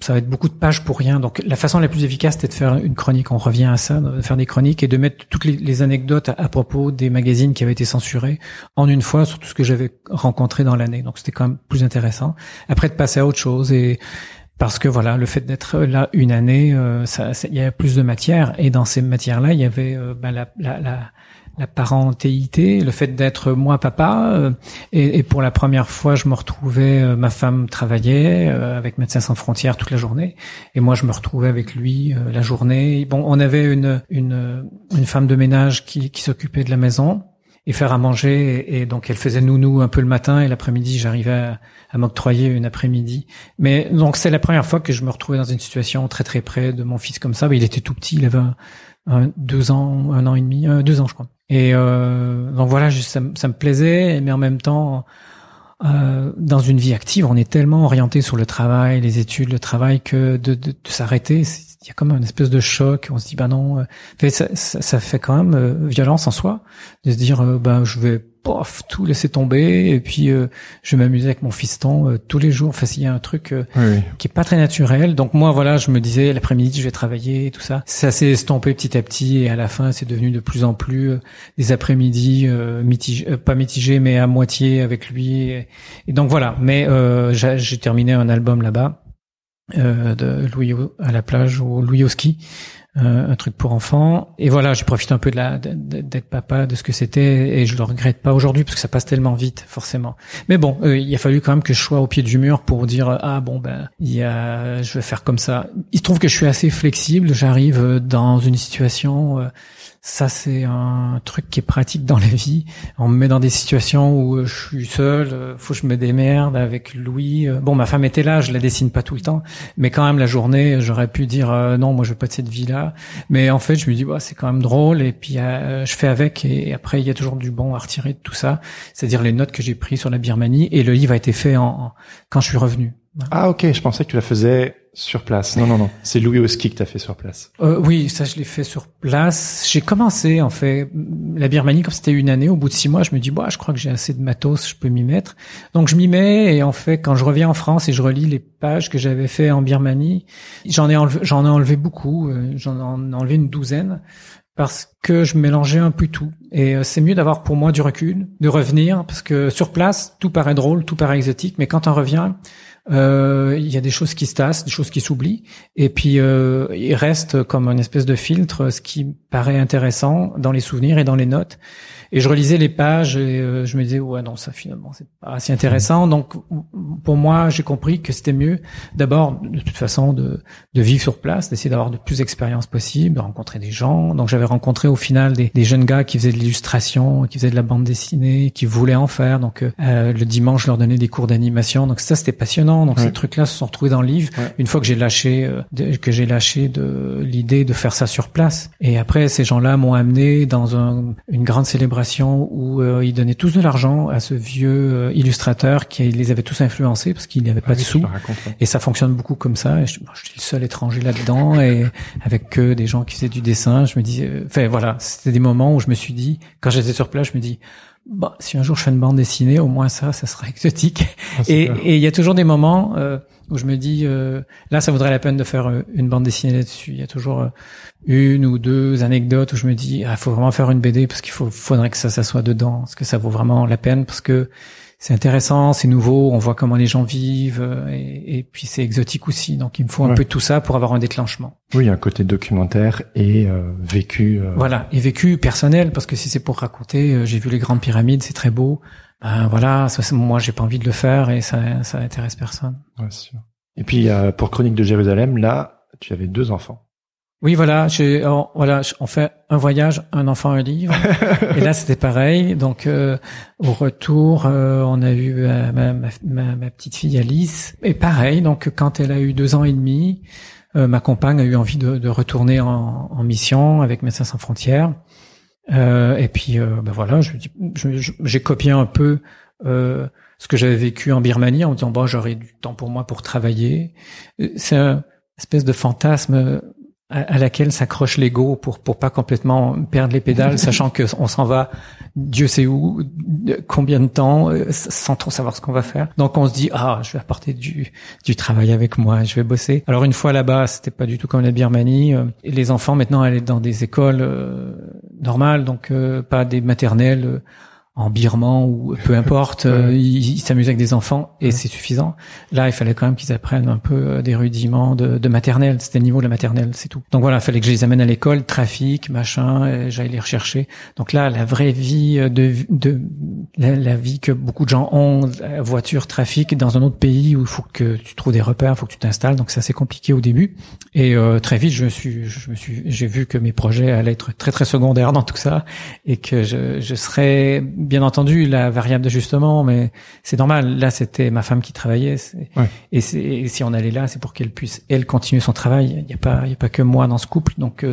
ça va être beaucoup de pages pour rien. Donc la façon la plus efficace, c'est de faire une chronique. On revient à ça, de faire des chroniques et de mettre toutes les, anecdotes à, propos des magazines qui avaient été censurés en une fois sur tout ce que j'avais rencontré dans l'année. Donc c'était quand même plus intéressant. Après de passer à autre chose et parce que voilà, le fait d'être là une année, euh, ça, il y a plus de matière et dans ces matières-là, il y avait euh, ben, la, la, la la parentéité, le fait d'être moi papa. Euh, et, pour la première fois, je me retrouvais, euh, ma femme travaillait euh, avec Médecins sans frontières toute la journée, et moi je me retrouvais avec lui la journée. Bon, on avait une une, une femme de ménage qui, qui s'occupait de la maison et faire à manger, et, donc elle faisait nounou un peu le matin, et l'après-midi j'arrivais à, m'octroyer une après-midi. Mais donc c'est la première fois que je me retrouvais dans une situation très très près de mon fils comme ça. Mais il était tout petit, il avait un, deux ans, un an et demi, deux ans je crois. Et euh, donc voilà, ça, ça, me plaisait, mais en même temps, euh, dans une vie active, on est tellement orienté sur le travail, les études, le travail, que de, de, de s'arrêter, il y a comme une espèce de choc. On se dit bah non, euh, ça, ça, ça, fait quand même euh, violence en soi de se dire bah je vais pof, tout laisser tomber et puis euh, je m'amusais avec mon fiston euh, tous les jours. Enfin, il y a un truc euh, qui est pas très naturel. Donc moi, voilà, je me disais l'après-midi, je vais travailler et tout ça. Ça s'est estompé petit à petit et à la fin, c'est devenu de plus en plus des après-midi mitigés, pas mitigés, mais à moitié avec lui. Et, donc voilà. Mais j'ai terminé un album là-bas de Louis à la plage ou Louis au ski. Euh, un truc pour enfants. Et voilà, j'ai profité un peu de la d'être papa, de ce que c'était, et je le regrette pas aujourd'hui parce que ça passe tellement vite, forcément. Mais bon, euh, il a fallu quand même que je sois au pied du mur pour dire ah bon ben il y a, je vais faire comme ça. Il se trouve que je suis assez flexible. J'arrive dans une situation euh, ça, c'est un truc qui est pratique dans la vie. On me met dans des situations où euh, je suis seul, euh, faut que je me démerde avec Louis. Euh. Bon, ma femme était là, je la dessine pas tout le temps, mais quand même la journée, j'aurais pu dire non, moi je veux pas de cette vie-là. Mais en fait, je me dis bah c'est quand même drôle et puis je fais avec et après il y a toujours du bon à retirer de tout ça, c'est-à-dire les notes que j'ai prises sur la Birmanie et le livre a été fait en quand je suis revenu. Ah ok, je pensais que tu la faisais sur place. Non, non, non. C'est Louis Oski que tu as fait sur place. Euh, oui, ça je l'ai fait sur place. J'ai commencé en fait la Birmanie comme c'était une année. Au bout de six mois, je me dis, bah, je crois que j'ai assez de matos, je peux m'y mettre. Donc je m'y mets et en fait, quand je reviens en France et je relis les pages que j'avais fait en Birmanie, j'en ai enlevé, j'en ai enlevé beaucoup. Euh, j'en ai enlevé une douzaine parce que je mélangeais un peu tout. Et euh, c'est mieux d'avoir pour moi du recul, de revenir, parce que sur place, tout paraît drôle, tout paraît exotique, mais quand on revient, euh, il y a des choses qui se tassent, des choses qui s'oublient, et puis euh, il reste comme une espèce de filtre ce qui paraît intéressant dans les souvenirs et dans les notes. Et je relisais les pages et euh, je me disais ouais non ça finalement c'est pas assez intéressant. Donc pour moi j'ai compris que c'était mieux d'abord de toute façon de, de vivre sur place, d'essayer d'avoir de plus d'expériences possibles, de rencontrer des gens. Donc j'avais rencontré au final des, des jeunes gars qui faisaient de l'illustration, qui faisaient de la bande dessinée, qui voulaient en faire. Donc euh, le dimanche je leur donnais des cours d'animation. Donc ça c'était passionnant. Donc ces trucs là se sont retrouvés dans le livre une fois que j'ai lâché euh, que j'ai lâché de l'idée de faire ça sur place. Et après ces gens-là m'ont amené dans un, une grande célébration où euh, ils donnaient tous de l'argent à ce vieux euh, illustrateur qui les avait tous influencés parce qu'il n'y avait pas de sous. Et ça fonctionne beaucoup comme ça. Et je, suis le seul étranger là-dedans *laughs* et avec que des gens qui faisaient du dessin. Je me dis, enfin voilà, c'était des moments où je me suis dit, quand j'étais sur place, je me dis, bah, si un jour je fais une bande dessinée, au moins ça, ça sera *laughs* exotique. Ah, et il y a toujours des moments où je me dis euh, là ça vaudrait la peine de faire euh, une bande dessinée là-dessus. Il y a toujours euh, une ou deux anecdotes où je me dis ah faut vraiment faire une BD parce qu'il faut faudrait que ça ça soit dedans, parce que ça vaut vraiment la peine? Parce que c'est intéressant, c'est nouveau, on voit comment les gens vivent et, et puis c'est exotique aussi. Donc il me faut un peu tout ça pour avoir un déclenchement. Oui, un côté documentaire et vécu. Voilà, et vécu personnel parce que si c'est pour raconter, j'ai vu les grandes pyramides, c'est très beau ben voilà, ça, moi j'ai pas envie de le faire et ça, ça intéresse personne. Ouais, sûr. Et puis pour Chronique de Jérusalem, là, tu avais deux enfants. Oui, voilà, j'ai, voilà, on fait un voyage, un enfant, un livre. *laughs* et là, c'était pareil. Donc, euh, au retour, euh, on a eu euh, ma, ma, ma, petite fille Alice. Et pareil, donc quand elle a eu deux ans et demi, ma compagne a eu envie de, de retourner en, en, mission avec Médecins sans frontières. Euh, et puis, euh, ben voilà, j'ai copié un peu euh, ce que j'avais vécu en Birmanie en disant bon, j'aurai du temps pour moi pour travailler. C'est une espèce de fantasme à, laquelle s'accroche l'ego pour pour pas complètement perdre les pédales, *laughs* sachant que on s'en va, Dieu sait où, combien de temps, euh, sans trop savoir ce qu'on va faire. Donc on se dit ah, je vais apporter du du travail avec moi, je vais bosser. Alors une fois là-bas, c'était pas du tout comme la Birmanie. Euh, les enfants maintenant allaient dans des écoles euh, normales, donc pas des maternelles en birman ou peu importe, *laughs* euh, ils s'amusent avec des enfants et c'est suffisant. Là, il fallait quand même qu'ils apprennent un peu euh, des rudiments de, de maternelle. C'était le niveau de la maternelle, c'est tout. Donc voilà, il fallait que je les amène à l'école, trafic, machin, j'allais les rechercher. Donc là, la vraie vie de, de la, vie que beaucoup de gens ont, voiture, trafic, dans un autre pays où il faut que tu trouves des repères, il faut que tu t'installes. Donc c'est assez compliqué au début. Et euh, très vite, je me suis, je me suis, j'ai vu que mes projets allaient être très très secondaires dans tout ça et que je, je serais bien entendu la variable d'ajustement, mais c'est normal. Là, c'était ma femme qui travaillait, et, si on allait là, c'est pour qu'elle puisse elle continuer son travail. Il n'y a pas, il y a pas que moi dans ce couple, donc euh,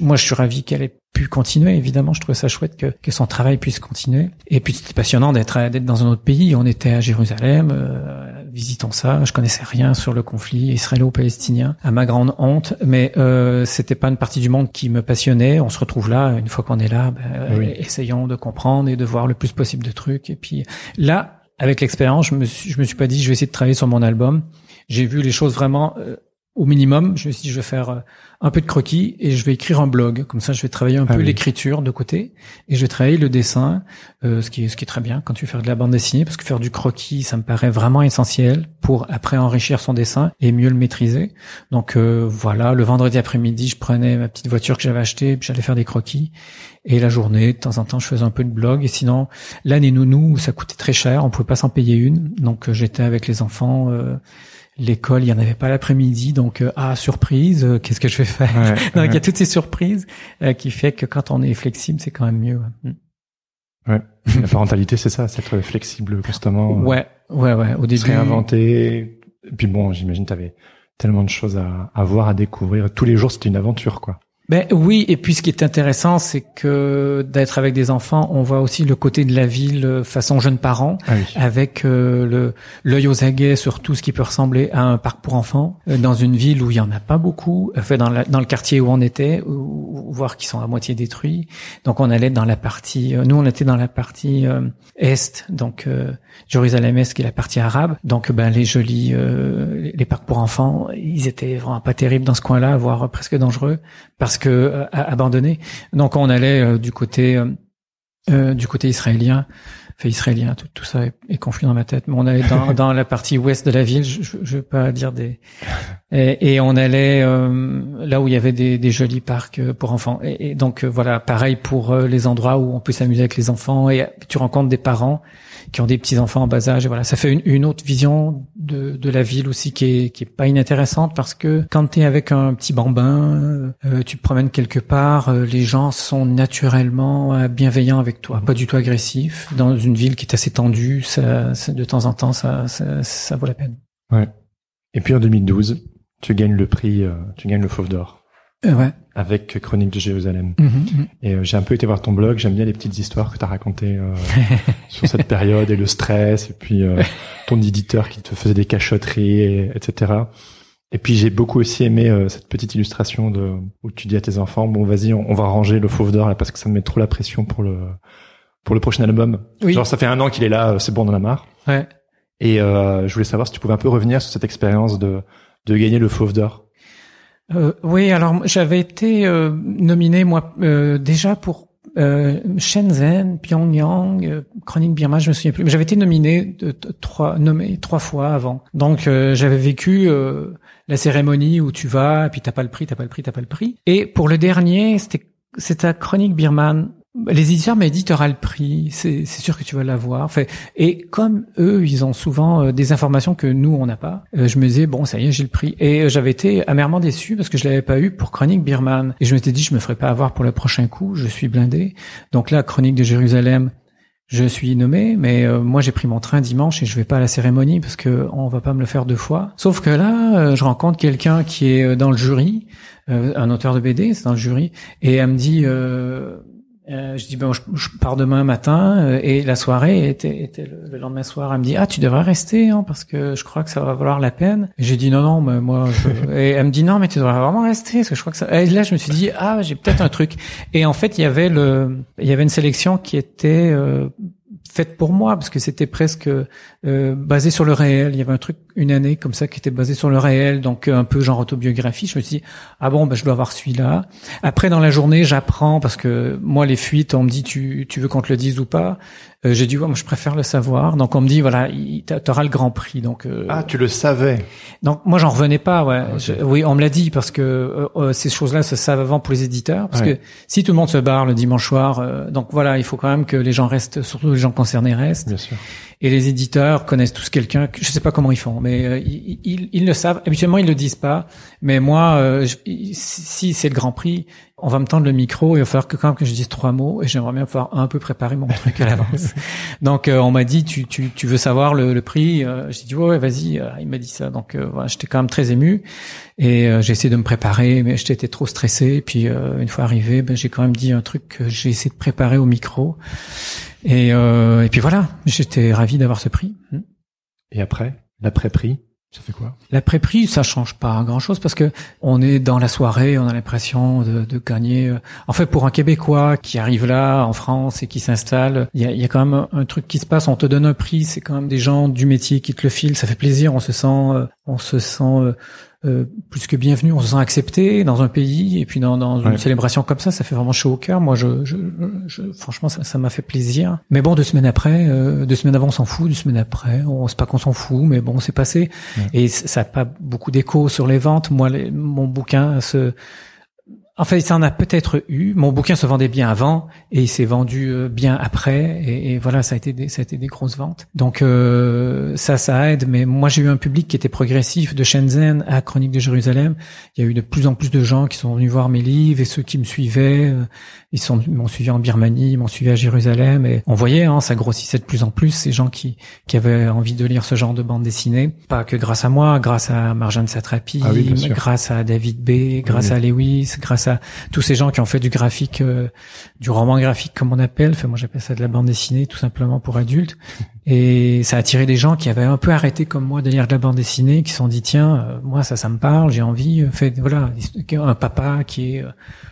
moi, je suis ravi qu'elle ait pu continuer. Évidemment, je trouvais ça chouette que, que son travail puisse continuer. Et puis c'était passionnant d'être d'être dans un autre pays. On était à Jérusalem, euh, visitons ça. Je connaissais rien sur le conflit israélo-palestinien, à ma grande honte. Mais euh, c'était pas une partie du monde qui me passionnait. On se retrouve là une fois qu'on est là. Ben, Essayons de comprendre et de voir le plus possible de trucs. Et puis là, avec l'expérience, je me suis, je me suis pas dit je vais essayer de travailler sur mon album. J'ai vu les choses vraiment euh, au minimum, je me suis dit, je vais faire euh, un peu de croquis et je vais écrire un blog. Comme ça, je vais travailler un ah peu l'écriture de côté et je vais travailler le dessin, euh, ce qui est ce qui est très bien quand tu fais de la bande dessinée, parce que faire du croquis, ça me paraît vraiment essentiel pour après enrichir son dessin et mieux le maîtriser. Donc euh, voilà, le vendredi après-midi, je prenais ma petite voiture que j'avais achetée, puis j'allais faire des croquis. Et la journée, de temps en temps, je faisais un peu de blog. Et sinon, l'année nounou, ça coûtait très cher, on pouvait pas s'en payer une. Donc j'étais avec les enfants l'école, il y en avait pas l'après-midi, donc euh, ah surprise, euh, qu'est-ce que je vais faire? *laughs* Donc il y a toutes ces surprises euh, qui fait que quand on est flexible, c'est quand même mieux. Ouais. Mm. *laughs* La parentalité, c'est ça, c'est être flexible constamment. Ouais, ouais, ouais. Au début, réinventer. Et puis bon, j'imagine tu avais tellement de choses à, à voir, à découvrir. Tous les jours, c'était une aventure, quoi. Ben oui, et puis ce qui est intéressant, c'est que d'être avec des enfants, on voit aussi le côté de la ville euh, façon jeune parent, ah avec euh, le l'œil aux aguets sur tout ce qui peut ressembler à un parc pour enfants, euh, dans une ville où il y en a pas beaucoup, fait dans, dans le quartier où on était, ou voir qu'ils sont à moitié détruits. Donc on allait dans la partie, nous on était dans la partie est, donc Jérusalem Est, qui est la partie arabe. Donc ben les jolis, les parcs pour enfants, ils étaient vraiment pas terribles dans ce coin-là, voire presque dangereux, parce que euh, abandonné. Donc on allait euh, du côté euh, du côté israélien, fait israélien, tout, tout ça est, confus dans ma tête. Mais on allait dans, *laughs* dans la partie ouest de la ville, je, je, veux pas dire des, et, on allait là où il y avait des, des jolis parcs pour enfants. Et, et donc voilà, pareil pour les endroits où on peut s'amuser avec les enfants et tu rencontres des parents qui ont des petits enfants en bas âge. Et voilà, ça fait une, une autre vision de, de, la ville aussi qui est, qui est pas inintéressante parce que quand tu es avec un petit bambin, euh, tu te promènes quelque part, euh, les gens sont naturellement euh, bienveillants avec toi, pas du tout agressifs. Dans une ville qui est assez tendue, ça, de temps en temps, ça, ça, ça vaut la peine. Ouais. Et puis en 2012, tu gagnes le prix, tu gagnes le Fauve d'Or. Euh, ouais. Avec Chronique de Jérusalem. Mhm, mhm. Et euh, j'ai un peu été voir ton blog, j'aime bien les petites histoires que tu as racontées euh, *laughs* sur cette période et le stress, et puis ton éditeur qui te faisait des cachotteries, et, etc. Et puis j'ai beaucoup aussi aimé cette petite illustration de où tu dis à tes enfants, bon vas-y, on, va ranger le fauve d'or là parce que ça me met trop la pression pour le pour le prochain album. Oui. Genre ça fait un an qu'il est là, c'est bon, on en a marre. Ouais. Et euh, je voulais savoir si tu pouvais un peu revenir sur cette expérience de de gagner le Fauve d'or. Euh, oui, alors j'avais été euh, nominé moi euh, déjà pour euh, Shenzhen, Pyongyang, euh, Chronique Birma, je me souviens plus. J'avais été nominé de, trois, nommé trois fois avant. Donc euh, j'avais vécu la cérémonie où tu vas, et puis t'as pas le prix, t'as pas le prix, t'as pas le prix. Et pour le dernier, c'était c'était à Chronique Birman les éditeurs auras le prix, c'est sûr que tu vas l'avoir. Fait, et comme eux, ils ont souvent euh, des informations que nous on n'a pas, euh, je me disais bon ça y est j'ai le prix. Et euh, j'avais été amèrement déçu parce que je l'avais pas eu pour Chronique Birman. Et je m'étais dit je me ferais pas avoir pour le prochain coup, je suis blindé. Donc là Chronique de Jérusalem, je suis nommé, mais moi j'ai pris mon train dimanche et je vais pas à la cérémonie parce que on va pas me le faire deux fois. Sauf que là, je rencontre quelqu'un qui est dans le jury, un auteur de BD, c'est dans le jury, et elle me dit euh, je dis bon, je, pars demain matin euh, et la soirée était, était le, lendemain soir. Elle me dit ah tu devrais rester hein, parce que je crois que ça va valoir la peine. J'ai dit non non mais moi je... *laughs* et elle me dit non mais tu devrais vraiment rester parce que je crois que ça. Et là je me suis dit ah j'ai peut-être un truc. Et en fait il y avait le il y avait une sélection qui était euh, faite pour moi parce que c'était presque euh, basé sur le réel. Il y avait un truc une année comme ça qui était basé sur le réel, donc euh, un peu genre autobiographie. Je me suis dit ah bon, ben je dois avoir celui-là. Après dans la journée, j'apprends parce que moi les fuites, on me dit tu tu veux qu'on te le dise ou pas? Euh, j'ai dit ouais, moi je préfère le savoir. Donc on me dit voilà, tu auras le grand prix. Donc euh, ah tu le savais. Donc moi j'en revenais pas. Ouais, ah, oui on me l'a dit parce que ces choses-là se savent avant pour les éditeurs parce que si tout le monde se barre le dimanche soir, donc voilà il faut quand même que les gens restent, surtout les gens concernés restent. Bien sûr. Et les éditeurs connaissent tous quelqu'un. Je sais pas comment ils font, mais euh, ils, ils, le savent. Habituellement, ils le disent pas. Mais moi, euh, si c'est le Grand Prix, on va me tendre le micro et il va falloir que quand même que je dise trois mots. Et j'aimerais bien pouvoir un peu préparer mon truc à l'avance. *laughs* Donc, euh, on m'a dit, tu, tu, tu veux savoir le, le prix? J'ai dit, ouais, vas-y. il m'a dit ça. Donc, voilà, j'étais quand même très ému. Et j'ai essayé de me préparer, mais j'étais trop stressé. Et puis, une fois arrivé, ben, j'ai quand même dit un truc que j'ai essayé de préparer au micro. Et, euh, et puis voilà, j'étais ravi d'avoir ce prix. Et après, l'après-prix, ça fait quoi? L'après-prix, ça change pas grand-chose parce que on est dans la soirée, on a l'impression de, de, gagner. Euh, en fait, pour un Québécois qui arrive là en France et qui s'installe, il y a, y a, quand même un, truc qui se passe. On te donne un prix, c'est quand même des gens du métier qui te le filent. Ça fait plaisir. On se sent, euh, on se sent euh, plus que bienvenue, on se sent accepté dans un pays et puis dans, dans une célébration comme ça, ça fait vraiment chaud au cœur. Moi, je, je, je franchement, ça m'a fait plaisir. Mais bon, deux semaines après, euh, deux semaines avant, on s'en fout. Deux semaines après, on sait pas qu'on s'en fout, mais bon, c'est passé. Et ça n'a pas beaucoup d'écho sur les ventes. Moi, mon bouquin se en fait, ça en a peut-être eu. Mon bouquin se vendait bien avant et il s'est vendu euh, bien après. Et, voilà, ça a été des, ça a été des grosses ventes. Donc euh, ça, ça aide. Mais moi, j'ai eu un public qui était progressif de Shenzhen à Chronique de Jérusalem. Il y a eu de plus en plus de gens qui sont venus voir mes livres et ceux qui me suivaient, euh, ils sont m'ont suivi en Birmanie, ils m'ont suivi à Jérusalem. Et on voyait, hein, ça grossissait de plus en plus ces gens qui qui avaient envie de lire ce genre de bande dessinée. Pas que grâce à moi, grâce à Marjane Satrapi, ah grâce à David B, grâce à Lewis, grâce tous ces gens qui ont fait du graphique, euh, du roman graphique comme on appelle. Enfin, moi j'appelle ça de la bande dessinée, tout simplement pour adultes. Et ça a attiré des gens qui avaient un peu arrêté comme moi de lire de la bande dessinée, qui se sont dit tiens, euh, moi ça, ça me parle, j'ai envie. Euh, fait voilà, un papa qui est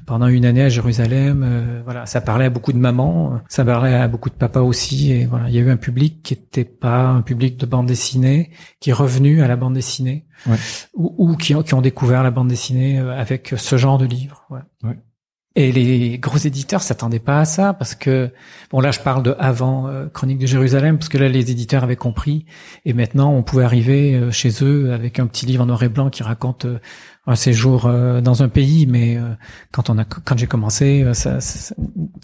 pendant une année à Jérusalem. voilà, ça parlait à beaucoup de mamans, ça parlait à beaucoup de papas aussi. Et voilà, il y a eu un public qui était pas un public de bande dessinée, qui est revenu à la bande dessinée ouais. ou, ou qui, ont, qui, ont, découvert la bande dessinée euh, avec ce genre de livre. Ouais. ouais. Et les gros éditeurs s'attendaient pas à ça parce que bon là je parle de avant euh, Chronique de Jérusalem parce que là les éditeurs avaient compris et maintenant on pouvait arriver euh, chez eux avec un petit livre en noir et blanc qui raconte un séjour dans un pays mais quand on a quand j'ai commencé ça, ça,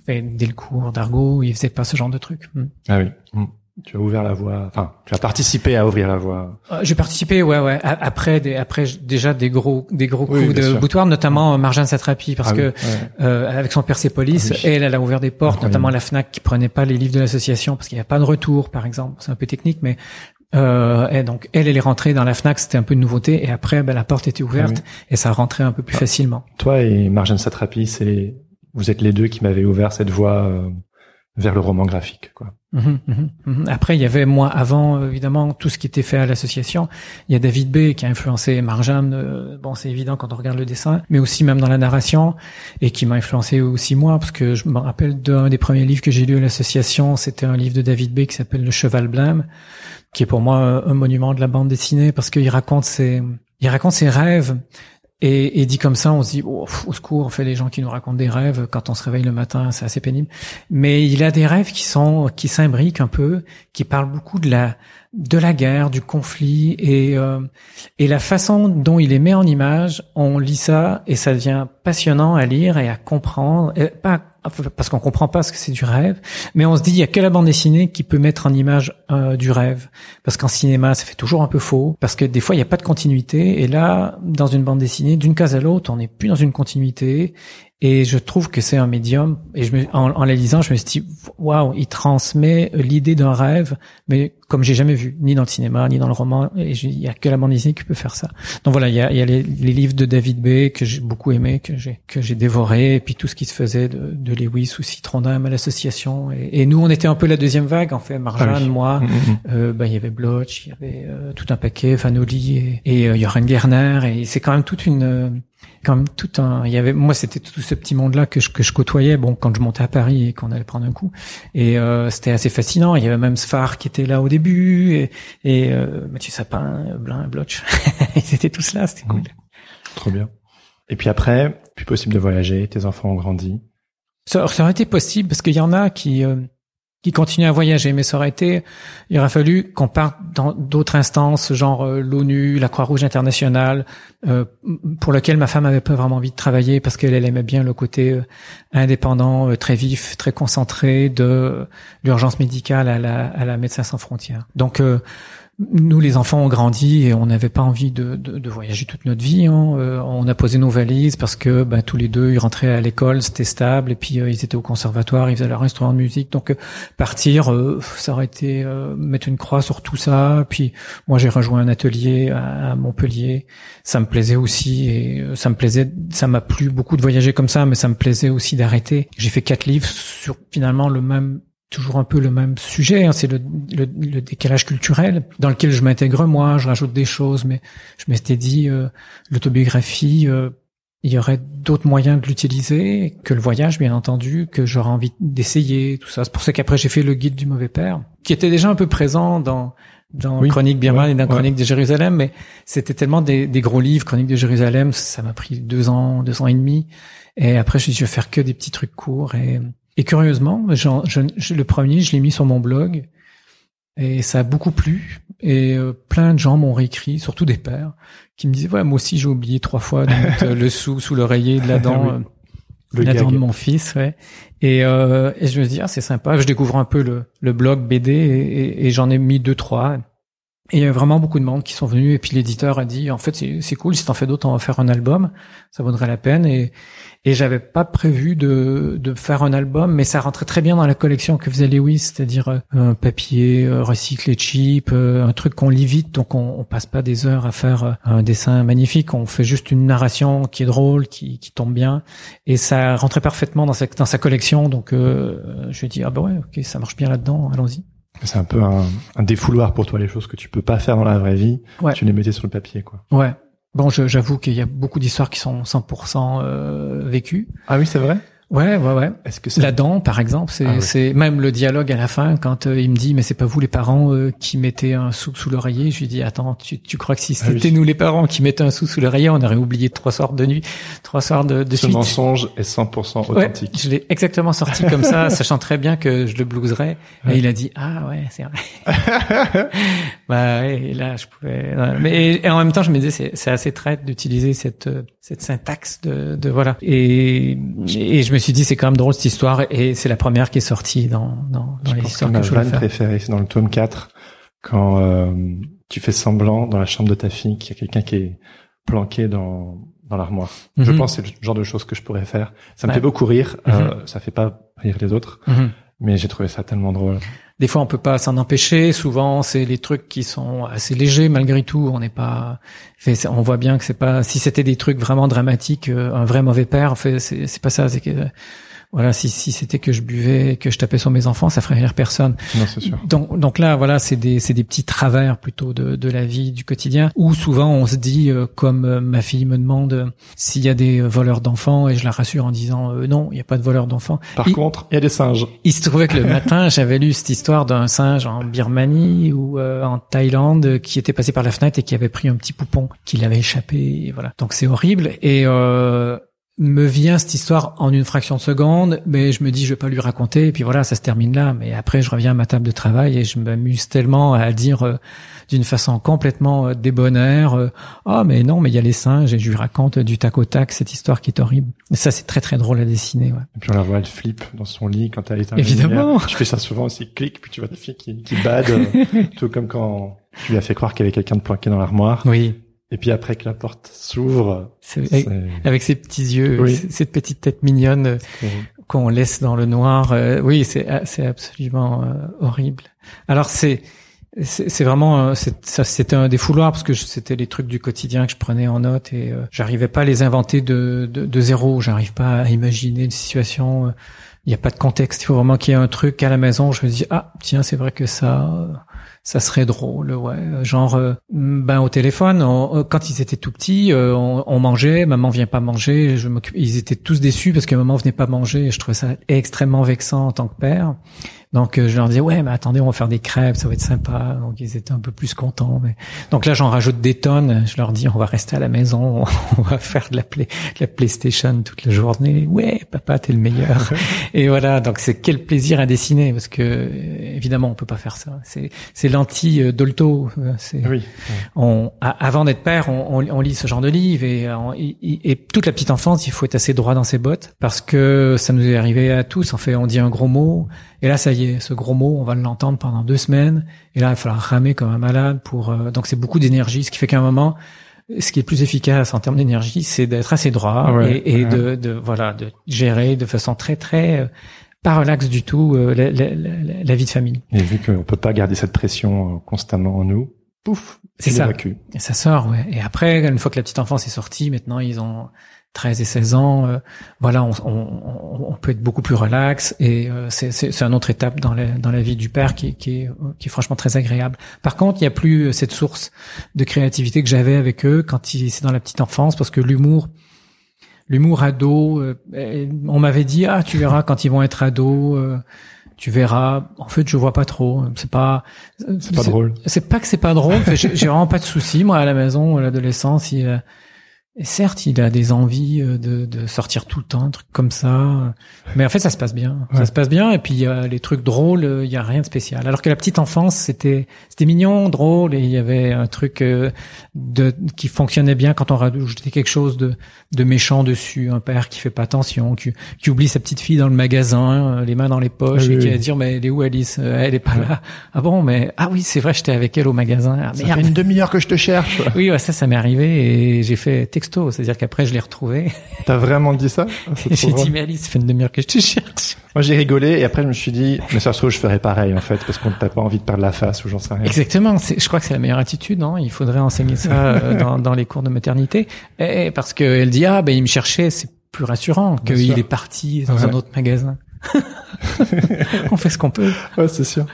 dès le cours d'argot ils faisaient pas ce genre de trucs. Hmm. Ah oui. Hmm. Tu as ouvert la voie. Enfin, tu as participé à ouvrir la voie. Euh, j'ai participé, ouais, ouais. Après, des, après déjà des gros, des gros coups de boutoir, notamment euh, Marjane Satrapi, parce ah que euh, avec son Persépolis, ah elle, elle a ouvert des portes, notamment la Fnac qui prenait pas les livres de l'association parce qu'il n'y a pas de retour, par exemple. C'est un peu technique, mais euh, et donc elle, elle est rentrée dans la Fnac, c'était un peu une nouveauté, et après, ben, la porte était ouverte ah et ça rentrait un peu plus facilement. Toi et Marjane Satrapi, c'est vous êtes les deux qui m'avaient ouvert cette voie. Vers le roman graphique. Quoi. Mhm, mhm, mhm. Après, il y avait moi avant évidemment tout ce qui était fait à l'association. Il y a David B qui a influencé Marjane. Euh, bon, c'est évident quand on regarde le dessin, mais aussi même dans la narration et qui m'a influencé aussi moi parce que je me rappelle d'un des premiers livres que j'ai lu à l'association. C'était un livre de David B qui s'appelle Le Cheval blême, qui est pour moi un monument de la bande dessinée parce qu'il raconte ses il raconte ses rêves et, et, dit comme ça, on se dit oh, au secours, on fait les gens qui nous racontent des rêves quand on se réveille le matin, c'est assez pénible. Mais il a des rêves qui sont qui s'imbriquent un peu, qui parlent beaucoup de la de la guerre, du conflit et euh, et la façon dont il les met en image, on lit ça et ça devient passionnant à lire et à comprendre, pas parce qu'on comprend pas ce que c'est du rêve, mais on se dit il y a que la bande dessinée qui peut mettre en image euh, du rêve, parce qu'en cinéma ça fait toujours un peu faux, parce que des fois il n'y a pas de continuité, et là dans une bande dessinée d'une case à l'autre on n'est plus dans une continuité, et je trouve que c'est un médium. Et je me, en, en, la lisant, je me suis dit, waouh, il transmet l'idée d'un rêve, mais comme j'ai jamais vu, ni dans le cinéma, ni dans le roman. Et il y a que la bande dessinée qui peut faire ça. Donc voilà, il y a, y a les, les, livres de David B que j'ai beaucoup aimé, que j'ai que j'ai dévoré, et puis tout ce qui se faisait de, de Lewis ou Citrondin à l'association. Et, et, nous, on était un peu la deuxième vague, en fait. Marjane, ah moi, mm, mm, mm. euh, bah, il y avait Bloch, il y avait euh, tout un paquet, Fanoli et, et euh, Joran Gerner. Et c'est quand même toute une quand même tout un il y avait moi c'était tout ce petit monde là que je que je côtoyais bon quand je montais à Paris et qu'on allait prendre un coup. Et euh, c'était assez fascinant. Il y avait même Sfar qui était là au début et, et euh, Mathieu Sapin Blin Bloch. *laughs* Ils étaient tous là c'était cool. Trop bien. Et puis après plus possible de voyager tes enfants ont grandi. Ça, ça aurait été possible parce qu'il y en a qui euh, qui continue à voyager, mais ça aurait été, il aurait fallu qu'on parte dans d'autres instances, genre euh, l'ONU, la Croix-Rouge internationale, euh, pour lequel ma femme avait pas vraiment envie de travailler parce qu'elle aimait bien le côté euh, indépendant, très vif, très concentré de l'urgence médicale à la, à la Médecins sans frontières. Donc nous, les enfants, ont grandi et on n'avait pas envie de, de, de, voyager toute notre vie. Hein. Euh, on a posé nos valises parce que ben, tous les deux, ils rentraient à l'école, c'était stable, et puis euh, ils étaient au conservatoire, ils faisaient leur instrument de musique. Donc euh, partir, ça aurait été mettre une croix sur tout ça. Puis moi, j'ai rejoint un atelier à, à, Montpellier. Ça me plaisait aussi et ça me plaisait, ça m'a plu beaucoup de voyager comme ça, mais ça me plaisait aussi d'arrêter. J'ai fait quatre livres sur finalement le même toujours un peu le même sujet, hein, c'est le, le, le, décalage culturel dans lequel je m'intègre moi, je rajoute des choses, mais je m'étais dit euh, l'autobiographie, euh, il y aurait d'autres moyens de l'utiliser que le voyage, bien entendu, que j'aurais envie d'essayer, tout ça. C'est pour ça qu'après j'ai fait le guide du mauvais père, qui était déjà un peu présent dans dans Chronique Birman et dans Chronique de Jérusalem, mais c'était tellement des, des, gros livres, Chronique de Jérusalem, ça m'a pris deux ans, deux ans et demi. Et après, je me suis dit, je vais faire que des petits trucs courts. Et et curieusement, je, le premier, je l'ai mis sur mon blog et ça a beaucoup plu. Et euh, plein de gens m'ont réécrit, surtout des pères, qui me disaient ouais moi aussi j'ai oublié trois fois de mettre *laughs* le sou sous l'oreiller de la dent, euh, la dent de mon fils, ouais. Et, euh, et je me dis ah c'est sympa. Je découvre un peu le, le blog BD et, et, j'en ai mis deux trois. Et il y a vraiment beaucoup de monde qui sont venus et puis l'éditeur a dit en fait c'est cool si t'en fais d'autres on va faire un album, ça vaudrait la peine. Et et j'avais pas prévu de, de faire un album, mais ça rentrait très bien dans la collection que faisait Lewis, c'est-à-dire euh, un papier euh, recyclé cheap, euh, un truc qu'on lit vite, donc on, on passe pas des heures à faire un dessin magnifique, on fait juste une narration qui est drôle, qui, qui tombe bien, et ça rentrait parfaitement dans sa, dans sa collection, donc euh, je lui ai dit ah bah ouais, ok, ça marche bien là-dedans, allons-y. C'est un peu un, un, défouloir pour toi, les choses que tu peux pas faire dans la vraie vie, ouais. tu les mettais sur le papier, quoi. Ouais, Bon, j'avoue qu'il y a beaucoup d'histoires qui sont 100% euh, vécues. Ah oui, c'est vrai? Ouais, ouais, ouais. Est-ce que c'est... La dent, par exemple, c'est, ah c'est même le dialogue à la fin quand euh, il me dit mais c'est pas vous les parents euh, qui mettez un sou sous l'oreiller. Je lui dis attends, tu, tu crois que si ah c'était nous les parents qui mettaient un sou sous l'oreiller, on aurait oublié trois soirs de nuit, trois soirs de, de Ce mensonge est 100% authentique. je l'ai exactement sorti comme ça, *laughs* sachant très bien que je le blouserais. Et il a dit ah ouais, c'est vrai. *laughs* bah ouais, et là je pouvais. Mais et en même temps, je me disais c'est, c'est assez traite d'utiliser cette cette syntaxe de, de voilà. Et et je me suis dit c'est quand même drôle cette histoire et c'est la première qui est sortie dans dans, dans les histoires que, que je voulais faire. c'est dans le tome 4 quand euh, tu fais semblant dans la chambre de ta fille qu'il y a quelqu'un qui est planqué dans dans l'armoire. Je mhm. pense que c'est le genre de choses que je pourrais faire. Ça me fait beaucoup rire, mm euh, ça fait pas rire les autres, mhm. mais j'ai trouvé ça tellement drôle. Des fois, on peut pas s'en empêcher. Souvent, c'est les trucs qui sont assez légers malgré tout. On n'est pas. On voit bien que c'est pas. Si c'était des trucs vraiment dramatiques, euh, un vrai mauvais père, fait, c'est pas ça. C'est voilà, si, si c'était que je buvais, que je tapais sur mes enfants, ça ferait rire personne. Non, c'est sûr. Donc, donc là, voilà, c'est des, c'est des petits travers plutôt de, de la vie du quotidien où souvent on se dit, euh, comme euh, ma fille me demande euh, s'il y a des voleurs d'enfants et je la rassure en disant non, il n'y a pas de voleurs d'enfants. Par contre, il y a des singes. Il se trouvait que le matin, *laughs* j'avais lu cette histoire d'un singe en Birmanie ou en Thaïlande qui était passé par la fenêtre et qui avait pris un petit poupon qui l'avait échappé. Et voilà. Donc c'est horrible et euh, me vient cette histoire en une fraction de seconde, mais je me dis je vais pas lui raconter et puis voilà ça se termine là. Mais après je reviens à ma table de travail et je m'amuse tellement à dire euh, d'une façon complètement euh, débonnaire euh, ah mais non mais il y a les singes et je lui raconte du tac au tac cette histoire qui est horrible. Et ça c'est très très drôle à dessiner. Ouais. Et puis on la voit elle flippe dans son lit quand elle est Évidemment. Je fais ça souvent aussi clic puis tu vois des filles qui qui badent *laughs* tout comme quand tu lui as fait croire qu'il y avait quelqu'un de planqué dans l'armoire. Oui. Et puis après que la porte s'ouvre, avec, avec, ses petits yeux, cette petite tête mignonne qu'on laisse dans le noir, euh, oui, c'est c'est absolument euh, horrible. Alors c'est c'est vraiment euh, ça c'était un défouloir parce que c'était les trucs du quotidien que je prenais en note et j'arrivais pas à les inventer de de, de zéro. J'arrive pas à imaginer une situation. Il n'y a pas de contexte. Il faut vraiment qu'il y ait un truc à la maison. Je me dis ah tiens c'est vrai que ça ça serait drôle, ouais. Genre, euh, ben au téléphone, euh, quand ils étaient tout petits, euh, on, mangeait, maman vient pas manger, ils étaient tous déçus parce que maman venait pas manger, et je trouvais ça extrêmement vexant en tant que père. Donc euh, je leur disais ouais mais attendez on va faire des crêpes ça va être sympa. Donc ils étaient un peu plus contents mais donc là j'en rajoute des tonnes. Je leur dis on va rester à la maison *laughs* on va faire de la play de la PlayStation toute la journée. Ouais papa t'es le meilleur. *laughs* Et voilà donc c'est quel plaisir à dessiner parce que évidemment on peut pas faire ça. C'est c'est l'anti Dolto. C'est oui. on avant d'être père on, on, lit ce genre de livre et, et, et toute la petite enfance il faut être assez droit dans ses bottes parce que ça nous est arrivé à tous. En fait on dit un gros mot et là, ça y ce gros mot, on va l'entendre pendant deux semaines. Et là, il va falloir ramer comme un malade pour. Euh, donc, c'est beaucoup d'énergie, ce qui fait qu'à un moment, ce qui est plus efficace en termes d'énergie, c'est d'être assez droit et, de, de, voilà de gérer de façon très très euh, pas relax du tout euh, la, la, la, la, vie de famille. Et vu qu'on peut pas garder cette pression constamment en nous, pouf, c'est ça. Et ça sort, ouais. Et après, une fois que la petite enfance est sortie, maintenant ils ont 13 et 16 ans, euh, voilà, on, on, on, peut être beaucoup plus relax et euh, c'est une autre étape dans la, dans la vie du père qui, qui, est, qui est franchement très agréable. Par contre, il n'y a plus cette source de créativité que j'avais avec eux quand c'est dans la petite enfance parce que l'humour, l'humour ado, euh, on m'avait dit ah tu verras quand ils vont être ados. tu verras. En fait, je vois pas trop. C'est pas. C'est pas drôle. C'est pas que c'est pas drôle. J'ai vraiment pas de soucis moi à la maison. L'adolescence, il, et certes, il a des envies euh, de, de, sortir tout le temps, un truc comme ça. Mais en fait, ça se passe bien. Ça se passe bien. Et puis, il y a les trucs drôles, euh, il y a rien de spécial. Alors que la petite enfance, c'était c'était mignon, drôle, et il y avait un truc euh, de qui fonctionnait bien quand on rajoutait quelque chose de, de méchant dessus. Un père qui fait pas attention, qui, qui oublie sa petite fille dans le magasin, les mains dans les poches, et qui va dire, mais elle est où Alice? Elle est pas là. Ah bon, mais ah oui, c'est vrai, j'étais avec elle au magasin. Ah, ça fait une demi-heure que je te cherche. oui, ouais, ça, ça m'est arrivé, et j'ai fait texto, c'est-à-dire qu'après je l'ai retrouvé. *laughs* T'as vraiment dit ça? *laughs* J'ai dit mais Alice, ça fait une demi-heure que je te cherche. Moi j'ai rigolé et après je me suis dit mais ça se trouve je ferais pareil en fait parce qu'on t'a pas envie de perdre la face ou j'en sais rien. Exactement, je crois que c'est la meilleure attitude, non Il faudrait enseigner ça euh, *laughs* dans, dans, les cours de maternité et, parce que elle dit ah ben il me cherchait, c'est plus rassurant qu'il est parti dans un autre magasin. On fait ce qu'on peut. Ouais, c'est sûr.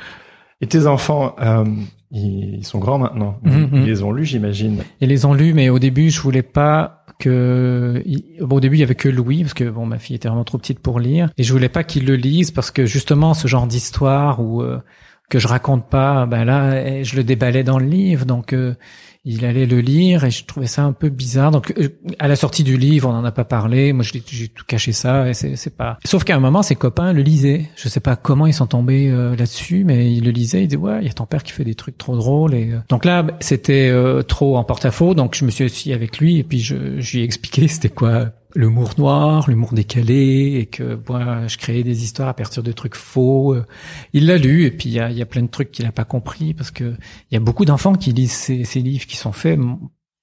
Et tes enfants, euh, ils sont grands maintenant. Mhm, ils mhm. les ont lus, j'imagine. Ils les ont lus, mais au début, je voulais pas que bon, au début il y avait que Louis parce que bon ma fille était vraiment trop petite pour lire et je voulais pas qu'il le lise parce que justement ce genre d'histoire où euh, que je raconte pas ben là eh, je le déballais dans le livre donc euh, il allait le lire et je trouvais ça un peu bizarre. Donc euh, à la sortie du livre, on n'en a pas parlé. Moi, j'ai tout caché ça et c'est pas. Sauf qu'à un moment, ses copains le lisaient. Je sais pas comment ils sont tombés euh, là-dessus, mais ils le lisaient. Ils disaient ouais, il y a ton père qui fait des trucs trop drôles. Et euh, donc là, c'était trop en porte-à-faux. Donc je me suis assis avec lui et puis je, je lui ai expliqué *laughs* c'était quoi l'humour noir, l'humour décalé, et que moi, je créais des histoires à partir de trucs faux. Il l'a lu, et puis il y a, y a, plein de trucs qu'il n'a pas compris, parce que il y a beaucoup d'enfants qui lisent ces, ces, livres qui sont faits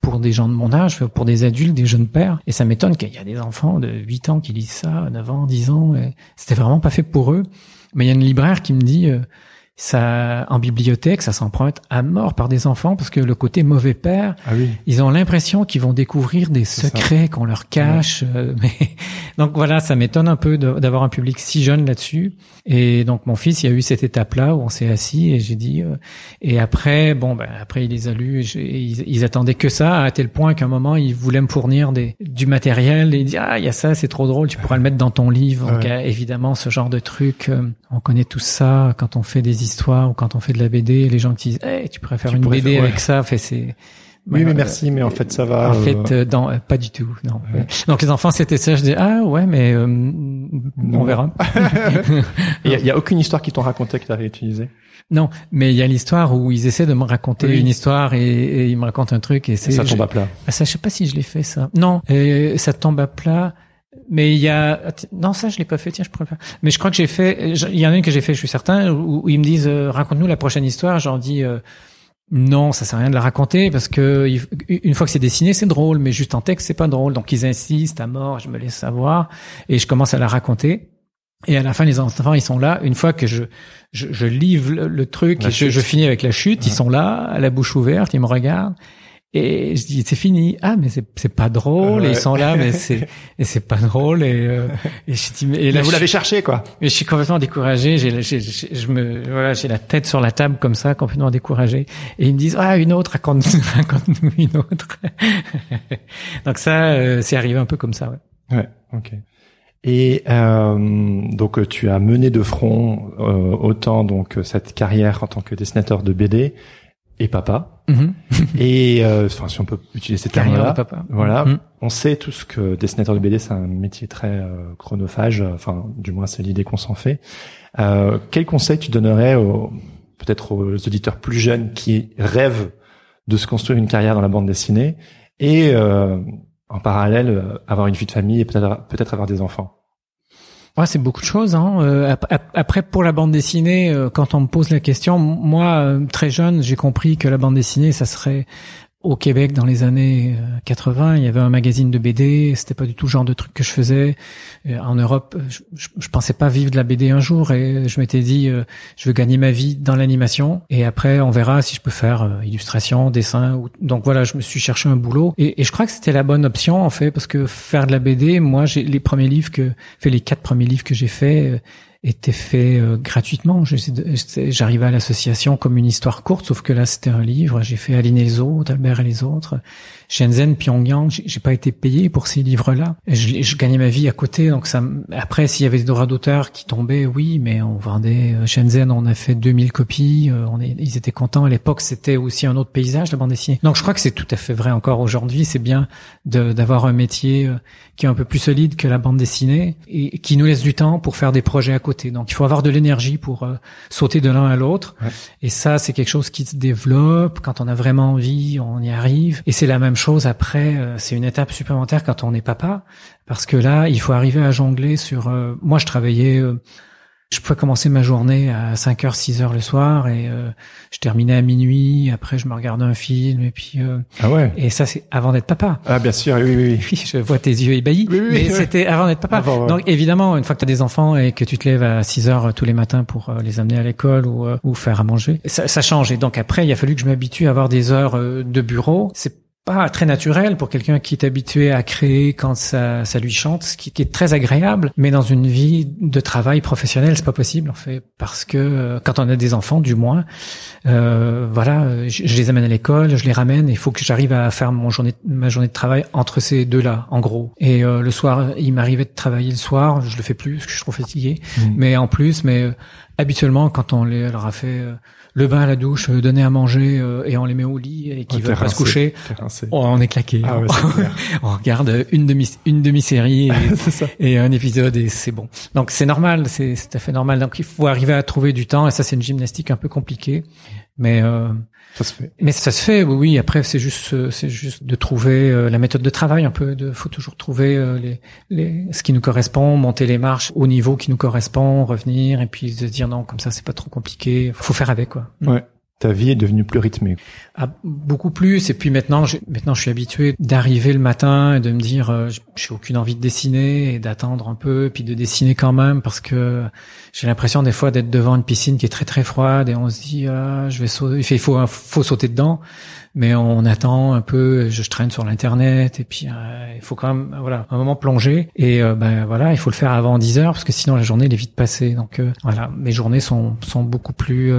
pour des gens de mon âge, pour des adultes, des jeunes pères, et ça m'étonne qu'il y a des enfants de 8 ans qui lisent ça, 9 ans, 10 ans, c'était vraiment pas fait pour eux. Mais il y a une libraire qui me dit, euh, ça en bibliothèque, ça s'emprunte à mort par des enfants parce que le côté mauvais père, Ah oui. ils ont l'impression qu'ils vont découvrir des secrets qu'on leur cache. euh, *laughs* mais donc voilà, ça m'étonne un peu d'avoir un public si jeune là-dessus. Et donc mon fils, il y a eu cette étape-là où on s'est assis et j'ai dit. euh, et après, bon, ben après il les a lus. Et ils, ils attendaient que ça à tel point qu'à un moment ils voulaient me fournir des du matériel et ils disaient ah il y a ça, c'est trop drôle, tu pourras le mettre dans ton livre. Donc Ouais. euh, évidemment ce genre de truc, on connaît tout ça quand on fait des histoires ou quand on fait de la BD. Les gens qui disent hey, tu pourrais faire Tu une pourrais BD faire- ouais. avec ça, fait c'est Oui, mais merci, mais en fait, ça va. en euh, fait, euh, dans, euh, pas du tout. Non. Ouais. Donc les enfants, c'était ça. Je dis ah ouais, mais euh, on verra. *laughs* Il y, y a aucune histoire qu'ils t'ont raconté que tu as réutilisé. non, mais il y a l'histoire où ils essaient de me raconter Oui. une histoire et, et ils me racontent un truc et c'est Ça je- tombe à plat. Ah, ça, je sais pas si je l'ai fait ça. Non, euh, ça tombe à plat. Mais il y a non ça je l'ai pas fait. Tiens je pourrais faire mais je crois que j'ai fait il y en a une que j'ai fait je suis certain où, où ils me disent euh, raconte-nous la prochaine histoire. J'en dis euh, non ça sert à rien de la raconter parce que une fois que c'est dessiné c'est drôle mais juste en texte c'est pas drôle. Donc ils insistent à mort je me laisse savoir et je commence à la raconter. Et à la fin les enfants ils sont là. Une fois que je je, je livre le, le truc La et je, je finis avec la chute ils sont là à la bouche ouverte ils me regardent et je dis c'est fini. Ah mais c'est c'est pas drôle. Et ils sont là mais c'est et c'est pas drôle. Et, euh, et je dis mais et là Mais vous je, l'avez cherché, quoi. mais je suis complètement découragé. J'ai j'ai- j'ai- je me voilà j'ai la tête sur la table comme ça complètement découragé. Et ils me disent ah une autre raconte *laughs* raconte-nous une autre. *laughs* Donc ça euh, c'est arrivé un peu comme ça ouais. Ouais, ok. Et euh, donc tu as mené de front euh, autant donc cette carrière en tant que dessinateur de BD et papa. Mhm. *laughs* Et euh, enfin si on peut utiliser ces termes-là. Voilà. Mhm. On sait tous que dessinateur de BD c'est un métier très euh, chronophage. Enfin du moins c'est l'idée qu'on s'en fait. Euh, quel conseil tu donnerais peut-être aux auditeurs plus jeunes qui rêvent de se construire une carrière dans la bande dessinée et euh, en parallèle avoir une vie de famille et peut-être peut-être avoir des enfants? Ouais, c'est beaucoup de choses. Hein. Euh, ap- ap- après, pour la bande dessinée, euh, quand on me pose la question, moi, euh, très jeune, j'ai compris que la bande dessinée, ça serait au Québec dans les années euh, 80. Il y avait un magazine de BD. C'était pas du tout le genre de truc que je faisais. Euh, en Europe, je, je, pensais pas vivre de la BD un jour, et je m'étais dit, euh, je veux gagner ma vie dans l'animation. Et après, on verra si je peux faire euh, illustration, dessin. Donc voilà, je me suis cherché un boulot. Et, je crois que c'était la bonne option en fait, parce que faire de la BD, moi, j'ai les premiers livres que, fait les quatre premiers livres que j'ai faits. euh, étaient faits euh, gratuitement. J'arrivais à l'association comme une histoire courte, sauf que là c'était un livre. J'ai fait Aline les autres, Albert et les autres, Shenzhen, Pyongyang. J'ai pas été payé pour ces livres-là. Je, gagnais ma vie à côté, donc ça. Après, s'il y avait des droits d'auteur qui tombaient, oui, mais on vendait euh, Shenzhen, on a fait 2000 copies. euh, On est, ils étaient contents à l'époque. C'était aussi un autre paysage la bande dessinée. Donc je crois que c'est tout à fait vrai encore aujourd'hui. C'est bien d'avoir un métier euh, qui est un peu plus solide que la bande dessinée et qui nous laisse du temps pour faire des projets à côté. Donc il faut avoir de l'énergie pour euh, sauter de l'un à l'autre. Ouais. Et ça, c'est quelque chose qui se développe. Quand on a vraiment envie, on y arrive. Et c'est la même chose après. euh, c'est une étape supplémentaire quand on est papa. Parce que là, il faut arriver à jongler sur... euh, moi, je travaillais... euh, je pouvais commencer ma journée à 5h, 6h le soir et euh, je terminais à minuit. Après, je me regardais un film et puis... euh, Ah ouais. et ça, c'est avant d'être papa. Ah bien sûr, oui, oui, oui. *laughs* Je vois tes yeux ébahis. Oui, oui, mais oui. c'était avant d'être papa. Avant, ouais. Donc évidemment, une fois que tu as des enfants et que tu te lèves à 6 heures tous les matins pour euh, les amener à l'école ou, euh, ou faire à manger, ça, ça change. Et donc après, il a fallu que je m'habitue à avoir des heures euh, de bureau. C'est pas très naturel pour quelqu'un qui est habitué à créer quand ça, ça lui chante, ce qui, qui est très agréable. Mais dans une vie de travail professionnel, c'est pas possible en fait, parce que euh, quand on a des enfants, du moins, euh, voilà, je, je les amène à l'école, je les ramène. Il faut que j'arrive à faire mon journée, ma journée de travail entre ces deux-là, en gros. Et euh, le soir, il m'arrivait de travailler le soir. Je le fais plus parce que je suis trop fatigué. Mm. Mais en plus, mais euh, habituellement, quand on les, leur a fait euh, le bain, la douche, euh, donner à manger euh, et on les met au lit et qu'ils Ouais, veulent pas se coucher, on est claqué. Ah ouais, clair. *laughs* on regarde une demi une demi-série et, *laughs* et un épisode et c'est bon. Donc c'est normal, c'est c'est tout à fait normal. Donc il faut arriver à trouver du temps et ça c'est une gymnastique un peu compliquée, mais euh, Ça se fait. mais ça se fait. Oui, oui. Après c'est juste euh, c'est juste de trouver euh, la méthode de travail un peu. De faut toujours trouver euh, les les ce qui nous correspond, monter les marches au niveau qui nous correspond, revenir et puis se dire non comme ça c'est pas trop compliqué. Faut faire avec quoi. Ouais. Ta vie est devenue plus rythmée. Ah, beaucoup plus. Et puis maintenant, je, maintenant, je suis habitué d'arriver le matin et de me dire, euh, j'ai aucune envie de dessiner et d'attendre un peu, puis de dessiner quand même parce que j'ai l'impression des fois d'être devant une piscine qui est très très froide et on se dit, ah, je vais sauter. Il faut, faut sauter dedans mais on attend un peu. Je, traîne sur l'internet et puis euh, il faut quand même voilà un moment plonger et euh, ben voilà il faut le faire avant 10 heures parce que sinon la journée elle est vite passée. Donc euh, voilà mes journées sont sont beaucoup plus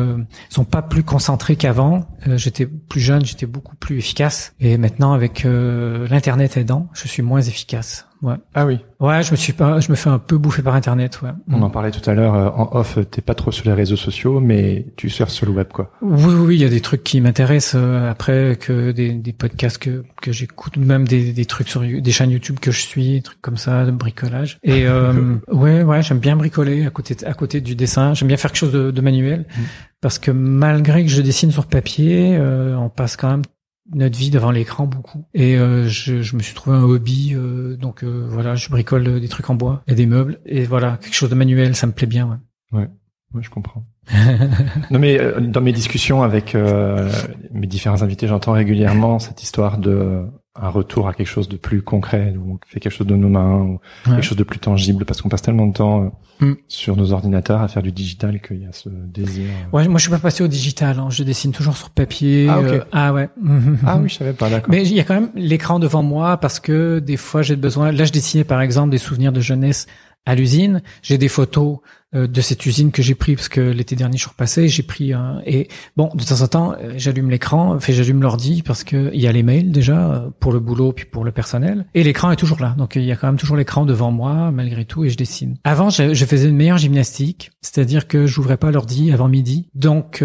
sont pas plus concentrées qu'avant. j'étais plus jeune, j'étais beaucoup plus efficace et maintenant avec l'internet aidant, je suis moins efficace. Ouais. Ah oui. Ouais, je me suis pas, je me fais un peu bouffer par internet. Ouais. On en parlait tout à l'heure euh, en off. T'es pas trop sur les réseaux sociaux, mais tu surfes sur le web, quoi. Oui, oui, il y a des trucs qui m'intéressent euh, après que des, des podcasts que que j'écoute, même des, des trucs sur des chaînes YouTube que je suis, des trucs comme ça, de bricolage. Et euh, ouais, ouais, j'aime bien bricoler à côté à côté du dessin. J'aime bien faire quelque chose de, de manuel. Mm. Parce que malgré que je dessine sur papier, euh, on passe quand même notre vie devant l'écran beaucoup. Et euh, je, je, me suis trouvé un hobby, euh, donc euh, voilà, je bricole des trucs en bois et des meubles. Et voilà, quelque chose de manuel, ça me plaît bien. Ouais, ouais, je comprends. *laughs* non mais dans mes discussions avec mes différents invités, j'entends régulièrement cette histoire de un retour à quelque chose de plus concret, où on fait quelque chose de nos mains, ou quelque chose de plus tangible, parce qu'on passe tellement de temps euh, mm. sur nos ordinateurs à faire du digital qu'il y a ce désir. Euh. Ouais, moi je suis pas passé au digital, hein. je dessine toujours sur papier. Ah, okay. euh, ah ouais. ah oui, *laughs* je savais pas, d'accord. Mais il y a quand même l'écran devant moi parce que des fois j'ai besoin. Là, je dessinais par exemple des souvenirs de jeunesse à l'usine. J'ai des photos de cette usine que j'ai pris parce que l'été dernier je suis repassé, j'ai pris un et bon de temps en temps euh, j'allume l'écran, fait j'allume l'ordi parce que il y a les mails déjà euh, pour le boulot puis pour le personnel et l'écran est toujours là donc il y a quand même toujours l'écran devant moi malgré tout et je dessine. Avant je, je faisais une meilleure gymnastique, c'est-à-dire que j'ouvrais pas l'ordi avant midi donc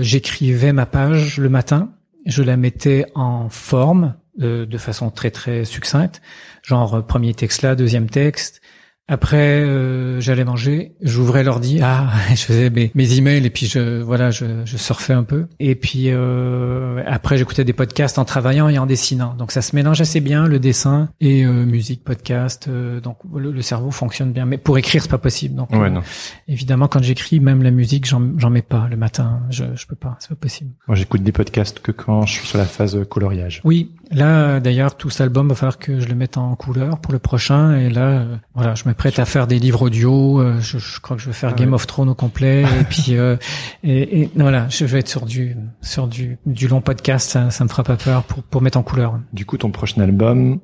j'écrivais ma page le matin, je la mettais en forme de façon très très succincte, genre premier texte là, deuxième texte après, euh, j'allais manger, j'ouvrais l'ordi, *laughs* ah, je faisais mes, mes emails et puis je voilà, je, je surfais un peu. Et puis euh, après, j'écoutais des podcasts en travaillant et en dessinant. Donc ça se mélange assez bien le dessin et euh, musique, podcast. Euh, donc le, cerveau fonctionne bien. Mais pour écrire, c'est pas possible. Donc ouais, non. évidemment, quand j'écris, même la musique, j'en j'en mets pas le matin. Je je peux pas, c'est pas possible. Moi, j'écoute des podcasts que quand je suis sur la phase coloriage. Oui, là d'ailleurs, tout cet album va falloir que je le mette en couleur pour le prochain. Et là, voilà, je me prête à faire des livres audio. Euh, je, je, crois que je vais faire ah Game of Thrones au complet. et puis *laughs* euh, et, et, voilà, je vais être sur du sur du, du long podcast. Ça, ça me fera pas peur pour pour mettre en couleur. Du coup, ton prochain album,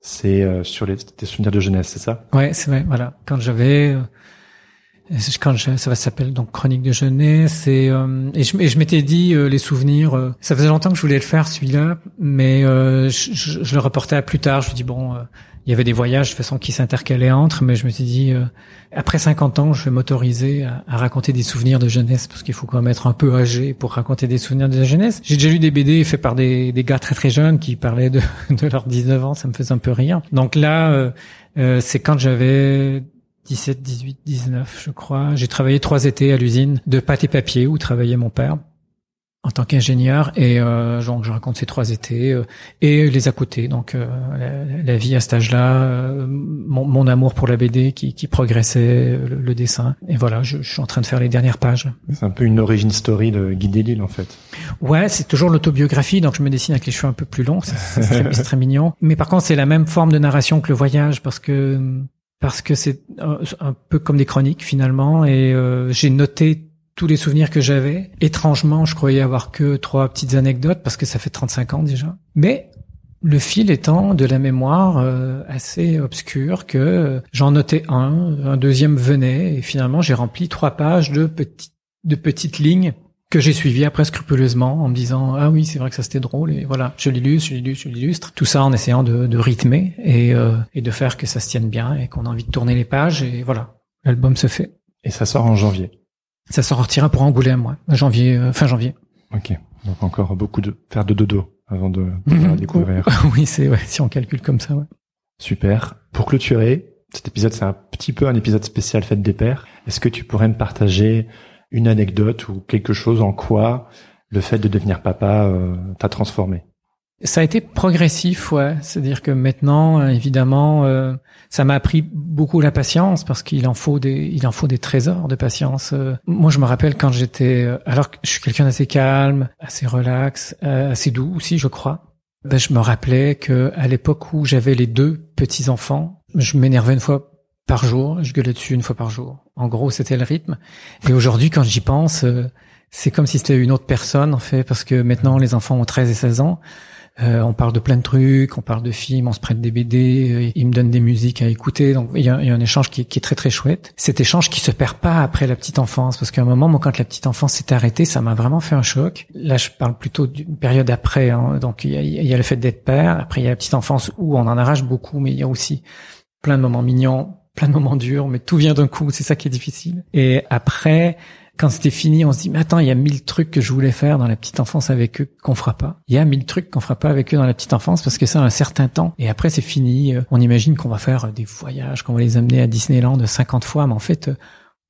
c'est euh, sur les tes souvenirs de jeunesse, c'est ça? Ouais, c'est vrai. Voilà, quand j'avais quand je, ça va s'appelle donc chronique de jeunesse et, euh, et je, je m'étais dit les souvenirs ça faisait longtemps que je voulais le faire celui-là mais je, je, je, le reportais à plus tard je me dis bon il y avait des voyages de façon qui s'intercalaient entre, mais je me suis dit, euh, après 50 ans, je vais m'autoriser à, raconter des souvenirs de jeunesse, parce qu'il faut quand même être un peu âgé pour raconter des souvenirs de jeunesse. J'ai déjà lu des BD faits par des, des, gars très très jeunes qui parlaient de, *laughs* de leurs 19 ans, ça me faisait un peu rire. Donc là, euh, euh, c'est quand j'avais 17, 18, 19, je crois. J'ai travaillé trois étés à l'usine de pâte et papier où travaillait mon père en tant qu'ingénieur et euh, donc je raconte ces trois étés euh, et les à côté donc euh, la, vie à cet âge-là euh, mon, mon, amour pour la BD qui, qui progressait le, dessin. Et voilà je, je, suis en train de faire les dernières pages. C'est un peu une origin story de Guy Delisle en fait. Ouais c'est toujours l'autobiographie donc je me dessine avec les cheveux un peu plus longs. C'est très, *laughs* très mignon. Mais par contre c'est la même forme de narration que le voyage parce que parce que c'est un, peu comme des chroniques finalement et euh, j'ai noté tous les souvenirs que j'avais. Étrangement, je croyais avoir que trois petites anecdotes parce que ça fait 35 ans déjà. Mais le fil étant de la mémoire euh, assez obscur que j'en notais un, un deuxième venait et finalement j'ai rempli trois pages de petites de petites lignes que j'ai suivies après scrupuleusement en me disant ah oui c'est vrai que ça c'était drôle et voilà je l'illustre je l'illustre je l'illustre tout ça en essayant de, de rythmer et, euh, et de faire que ça se tienne bien et qu'on a envie de tourner les pages et voilà l'album se fait et ça sort en janvier ça sortira pour Angoulême, moi, janvier, euh, fin janvier. Ok. Donc encore beaucoup de faire de dodo avant de, de découvrir. *laughs* oui, c'est ouais, si on calcule comme ça. Ouais. Super. Pour clôturer, cet épisode, c'est un petit peu un épisode spécial fête des pères. Est-ce que tu pourrais me partager une anecdote ou quelque chose en quoi le fait de devenir papa euh, t'a transformé? Ça a été progressif, ouais. C'est-à-dire que maintenant, euh, évidemment, euh, ça m'a appris beaucoup la patience parce qu'il en faut des, il en faut des trésors de patience. Euh, moi, je me rappelle quand j'étais, alors que je suis quelqu'un d'assez calme, assez relax, assez doux aussi, je crois. Ben, je me rappelais que à l'époque où j'avais les deux petits enfants, je m'énervais une fois par jour, je gueulais dessus une fois par jour. En gros, c'était le rythme. Et aujourd'hui, quand j'y pense, c'est comme si c'était une autre personne en fait, parce que maintenant les enfants ont 13 et 16 ans. Euh, on parle de plein de trucs, on parle de films, on se prête des BD, euh, ils me donnent des musiques à écouter. Donc il y a, un échange qui, est très très chouette. Cet échange qui se perd pas après la petite enfance, parce qu'à un moment, moi, quand la petite enfance s'est arrêtée, ça m'a vraiment fait un choc. Là, je parle plutôt d'une période après. Hein. Donc il y, a, il y a le fait d'être père. Après, il y a la petite enfance où on en arrache beaucoup, mais il y a aussi plein de moments mignons, plein de moments durs, mais tout vient d'un coup. C'est ça qui est difficile. Et après quand c'était fini, on se dit, mais attends, il y a mille trucs que je voulais faire dans la petite enfance avec eux qu'on fera pas. Il y a mille trucs qu'on fera pas avec eux dans la petite enfance parce que ça a un certain temps. Et après, c'est fini. On imagine qu'on va faire des voyages, qu'on va les amener à Disneyland 50 fois, mais en fait,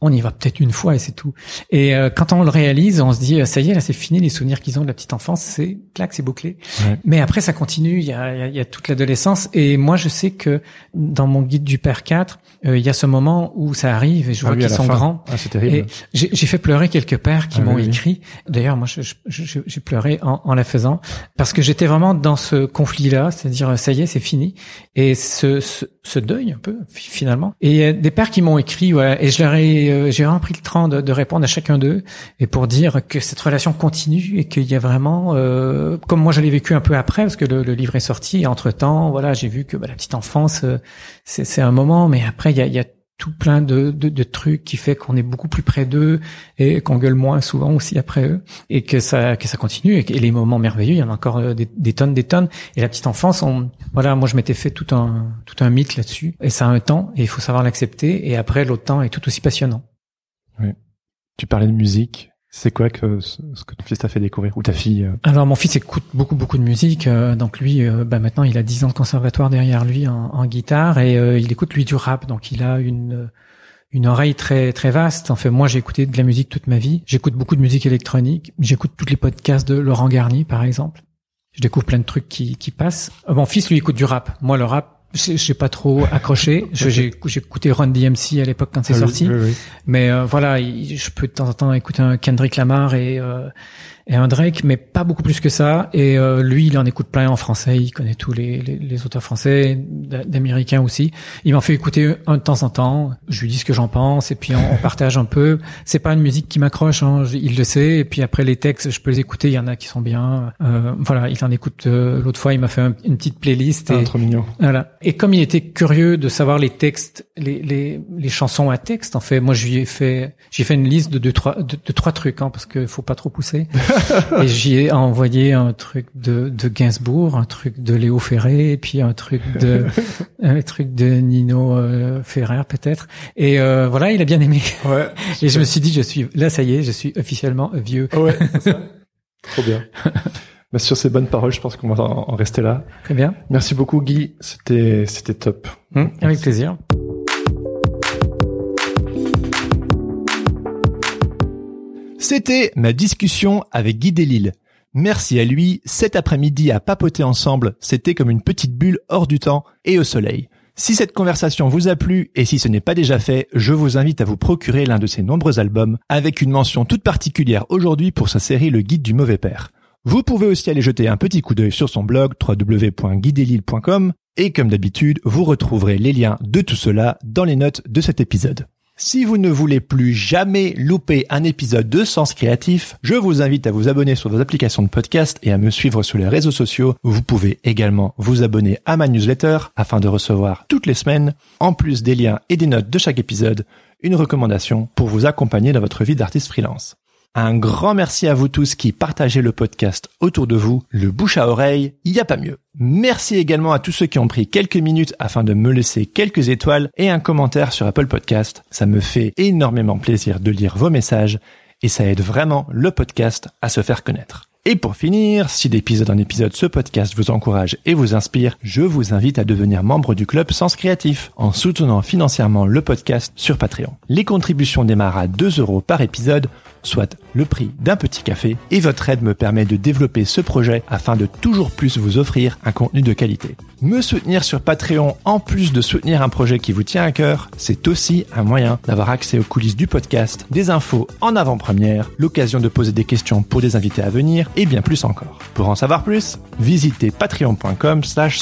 on y va peut-être une fois et c'est tout. Et euh, quand on le réalise, on se dit ça y est, là c'est fini les souvenirs qu'ils ont de la petite enfance, c'est clac, c'est bouclé. Mais après ça continue, il y a, il y a toute l'adolescence et moi je sais que dans mon guide du père 4, euh, il y a ce moment où ça arrive et je ah vois qu'ils sont grands. Ah, c'est terrible. J'ai fait pleurer quelques pères qui ah m'ont écrit. D'ailleurs moi j'ai pleuré en, en, la faisant parce que j'étais vraiment dans ce conflit-là, c'est-à-dire ça y est, c'est fini et ce, ce, ce, deuil un peu finalement. Et il a des pères qui m'ont écrit, ouais, et je leur ai euh, j'ai vraiment pris le temps de, de répondre à chacun d'eux et pour dire que cette relation continue et qu'il y a vraiment, euh, comme moi je l'ai vécu un peu après parce que le, le livre est sorti. entre temps, voilà, j'ai vu que bah, la petite enfance, euh, c'est un moment, mais après il y a, y a tout plein de, de, de, trucs qui fait qu'on est beaucoup plus près d'eux et qu'on gueule moins souvent aussi après eux et que ça que ça continue et, que, les moments merveilleux il y en a encore euh, des, des, tonnes des tonnes et la petite enfance on voilà moi je m'étais fait tout un tout un mythe là-dessus et ça a un temps et il faut savoir l'accepter et après l'autre temps est tout aussi passionnant. Oui. Tu parlais de musique c'est quoi que ce que ton fils t'a fait découvrir ou ta fille euh Alors mon fils écoute beaucoup beaucoup de musique, euh, donc lui, euh, bah, maintenant il a 10 ans de conservatoire derrière lui en, guitare et il écoute lui du rap, donc il a une une oreille très très vaste. En fait, moi j'ai écouté de la musique toute ma vie. J'écoute beaucoup de musique électronique. J'écoute tous les podcasts de Laurent Garnier par exemple. Je découvre plein de trucs qui qui passent. Mon fils lui écoute du rap. Moi le rap j'ai pas trop accroché. J'ai écouté Run DMC à l'époque quand c'est ah sorti, mais euh, voilà, je peux de temps en temps écouter un Kendrick Lamar et euh, et un Drake, mais pas beaucoup plus que ça. Et euh, lui, il en écoute plein en français. Il connaît tous les, les, les auteurs français, d'américains aussi. Il m'en fait écouter un de temps en temps. Je lui dis ce que j'en pense, et puis on, partage un peu. C'est pas une musique qui m'accroche, hein, il le sait. Et puis après les textes, je peux les écouter. Il y en a qui sont bien. Euh, voilà, il en écoute. Euh, l'autre fois, il m'a fait une petite playlist. Ah, trop mignon. Voilà. Et comme il était curieux de savoir les textes, les, les, les chansons à texte, en fait, moi, je lui ai fait, j'ai fait une liste de deux, trois, de, de trois trucs, hein, parce que faut pas trop pousser. *laughs* *laughs* et j'y ai envoyé un truc de, de Gainsbourg, un truc de Léo Ferré, et puis un truc de *laughs* un truc de Nino euh, Ferrer peut-être. Et euh, voilà, il a bien aimé. Ouais, *laughs* et je me suis dit, je suis là, ça y est, je suis officiellement vieux. Ouais, ça. Trop bien. Bah, sur ces bonnes paroles, je pense qu'on va en rester là. Très bien. Merci beaucoup, Guy. C'était c'était top. Avec plaisir. C'était ma discussion avec Guy Delisle. Merci à lui, cet après-midi à papoter ensemble, c'était comme une petite bulle hors du temps et au soleil. Si cette conversation vous a plu et si ce n'est pas déjà fait, je vous invite à vous procurer l'un de ses nombreux albums avec une mention toute particulière aujourd'hui pour sa série Le Guide du Mauvais Père. Vous pouvez aussi aller jeter un petit coup d'œil sur son blog www.guidelille.com et comme d'habitude, vous retrouverez les liens de tout cela dans les notes de cet épisode. Si vous ne voulez plus jamais louper un épisode de Sens Créatif, je vous invite à vous abonner sur vos applications de podcast et à me suivre sur les réseaux sociaux. Vous pouvez également vous abonner à ma newsletter afin de recevoir toutes les semaines, en plus des liens et des notes de chaque épisode, une recommandation pour vous accompagner dans votre vie d'artiste freelance. Un grand merci à vous tous qui partagez le podcast autour de vous, le bouche à oreille, il n'y a pas mieux. Merci également à tous ceux qui ont pris quelques minutes afin de me laisser quelques étoiles et un commentaire sur Apple Podcast. Ça me fait énormément plaisir de lire vos messages et ça aide vraiment le podcast à se faire connaître. Et pour finir, si d'épisode en épisode ce podcast vous encourage et vous inspire, je vous invite à devenir membre du club Sens Créatif en soutenant financièrement le podcast sur Patreon. Les contributions démarrent à 2 euros par épisode soit le prix d'un petit café, et votre aide me permet de développer ce projet afin de toujours plus vous offrir un contenu de qualité. Me soutenir sur Patreon, en plus de soutenir un projet qui vous tient à cœur, c'est aussi un moyen d'avoir accès aux coulisses du podcast, des infos en avant-première, l'occasion de poser des questions pour des invités à venir, et bien plus encore. Pour en savoir plus, visitez patreon.com slash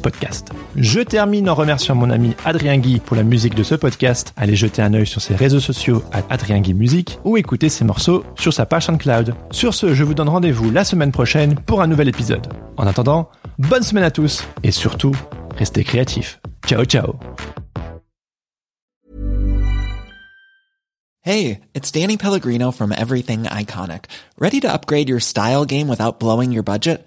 podcast. Je termine en remerciant mon ami Adrien Guy pour la musique de ce podcast. Allez jeter un œil sur ses réseaux sociaux à Adrien Guy Musique ou écouter ses morceaux sur sa page SoundCloud. Sur ce, je vous donne rendez-vous la semaine prochaine pour un nouvel épisode. En attendant, bonne semaine à tous et surtout, restez créatifs. Ciao ciao Hey, it's Danny Pellegrino from Everything Iconic. Ready to upgrade your style game without blowing your budget?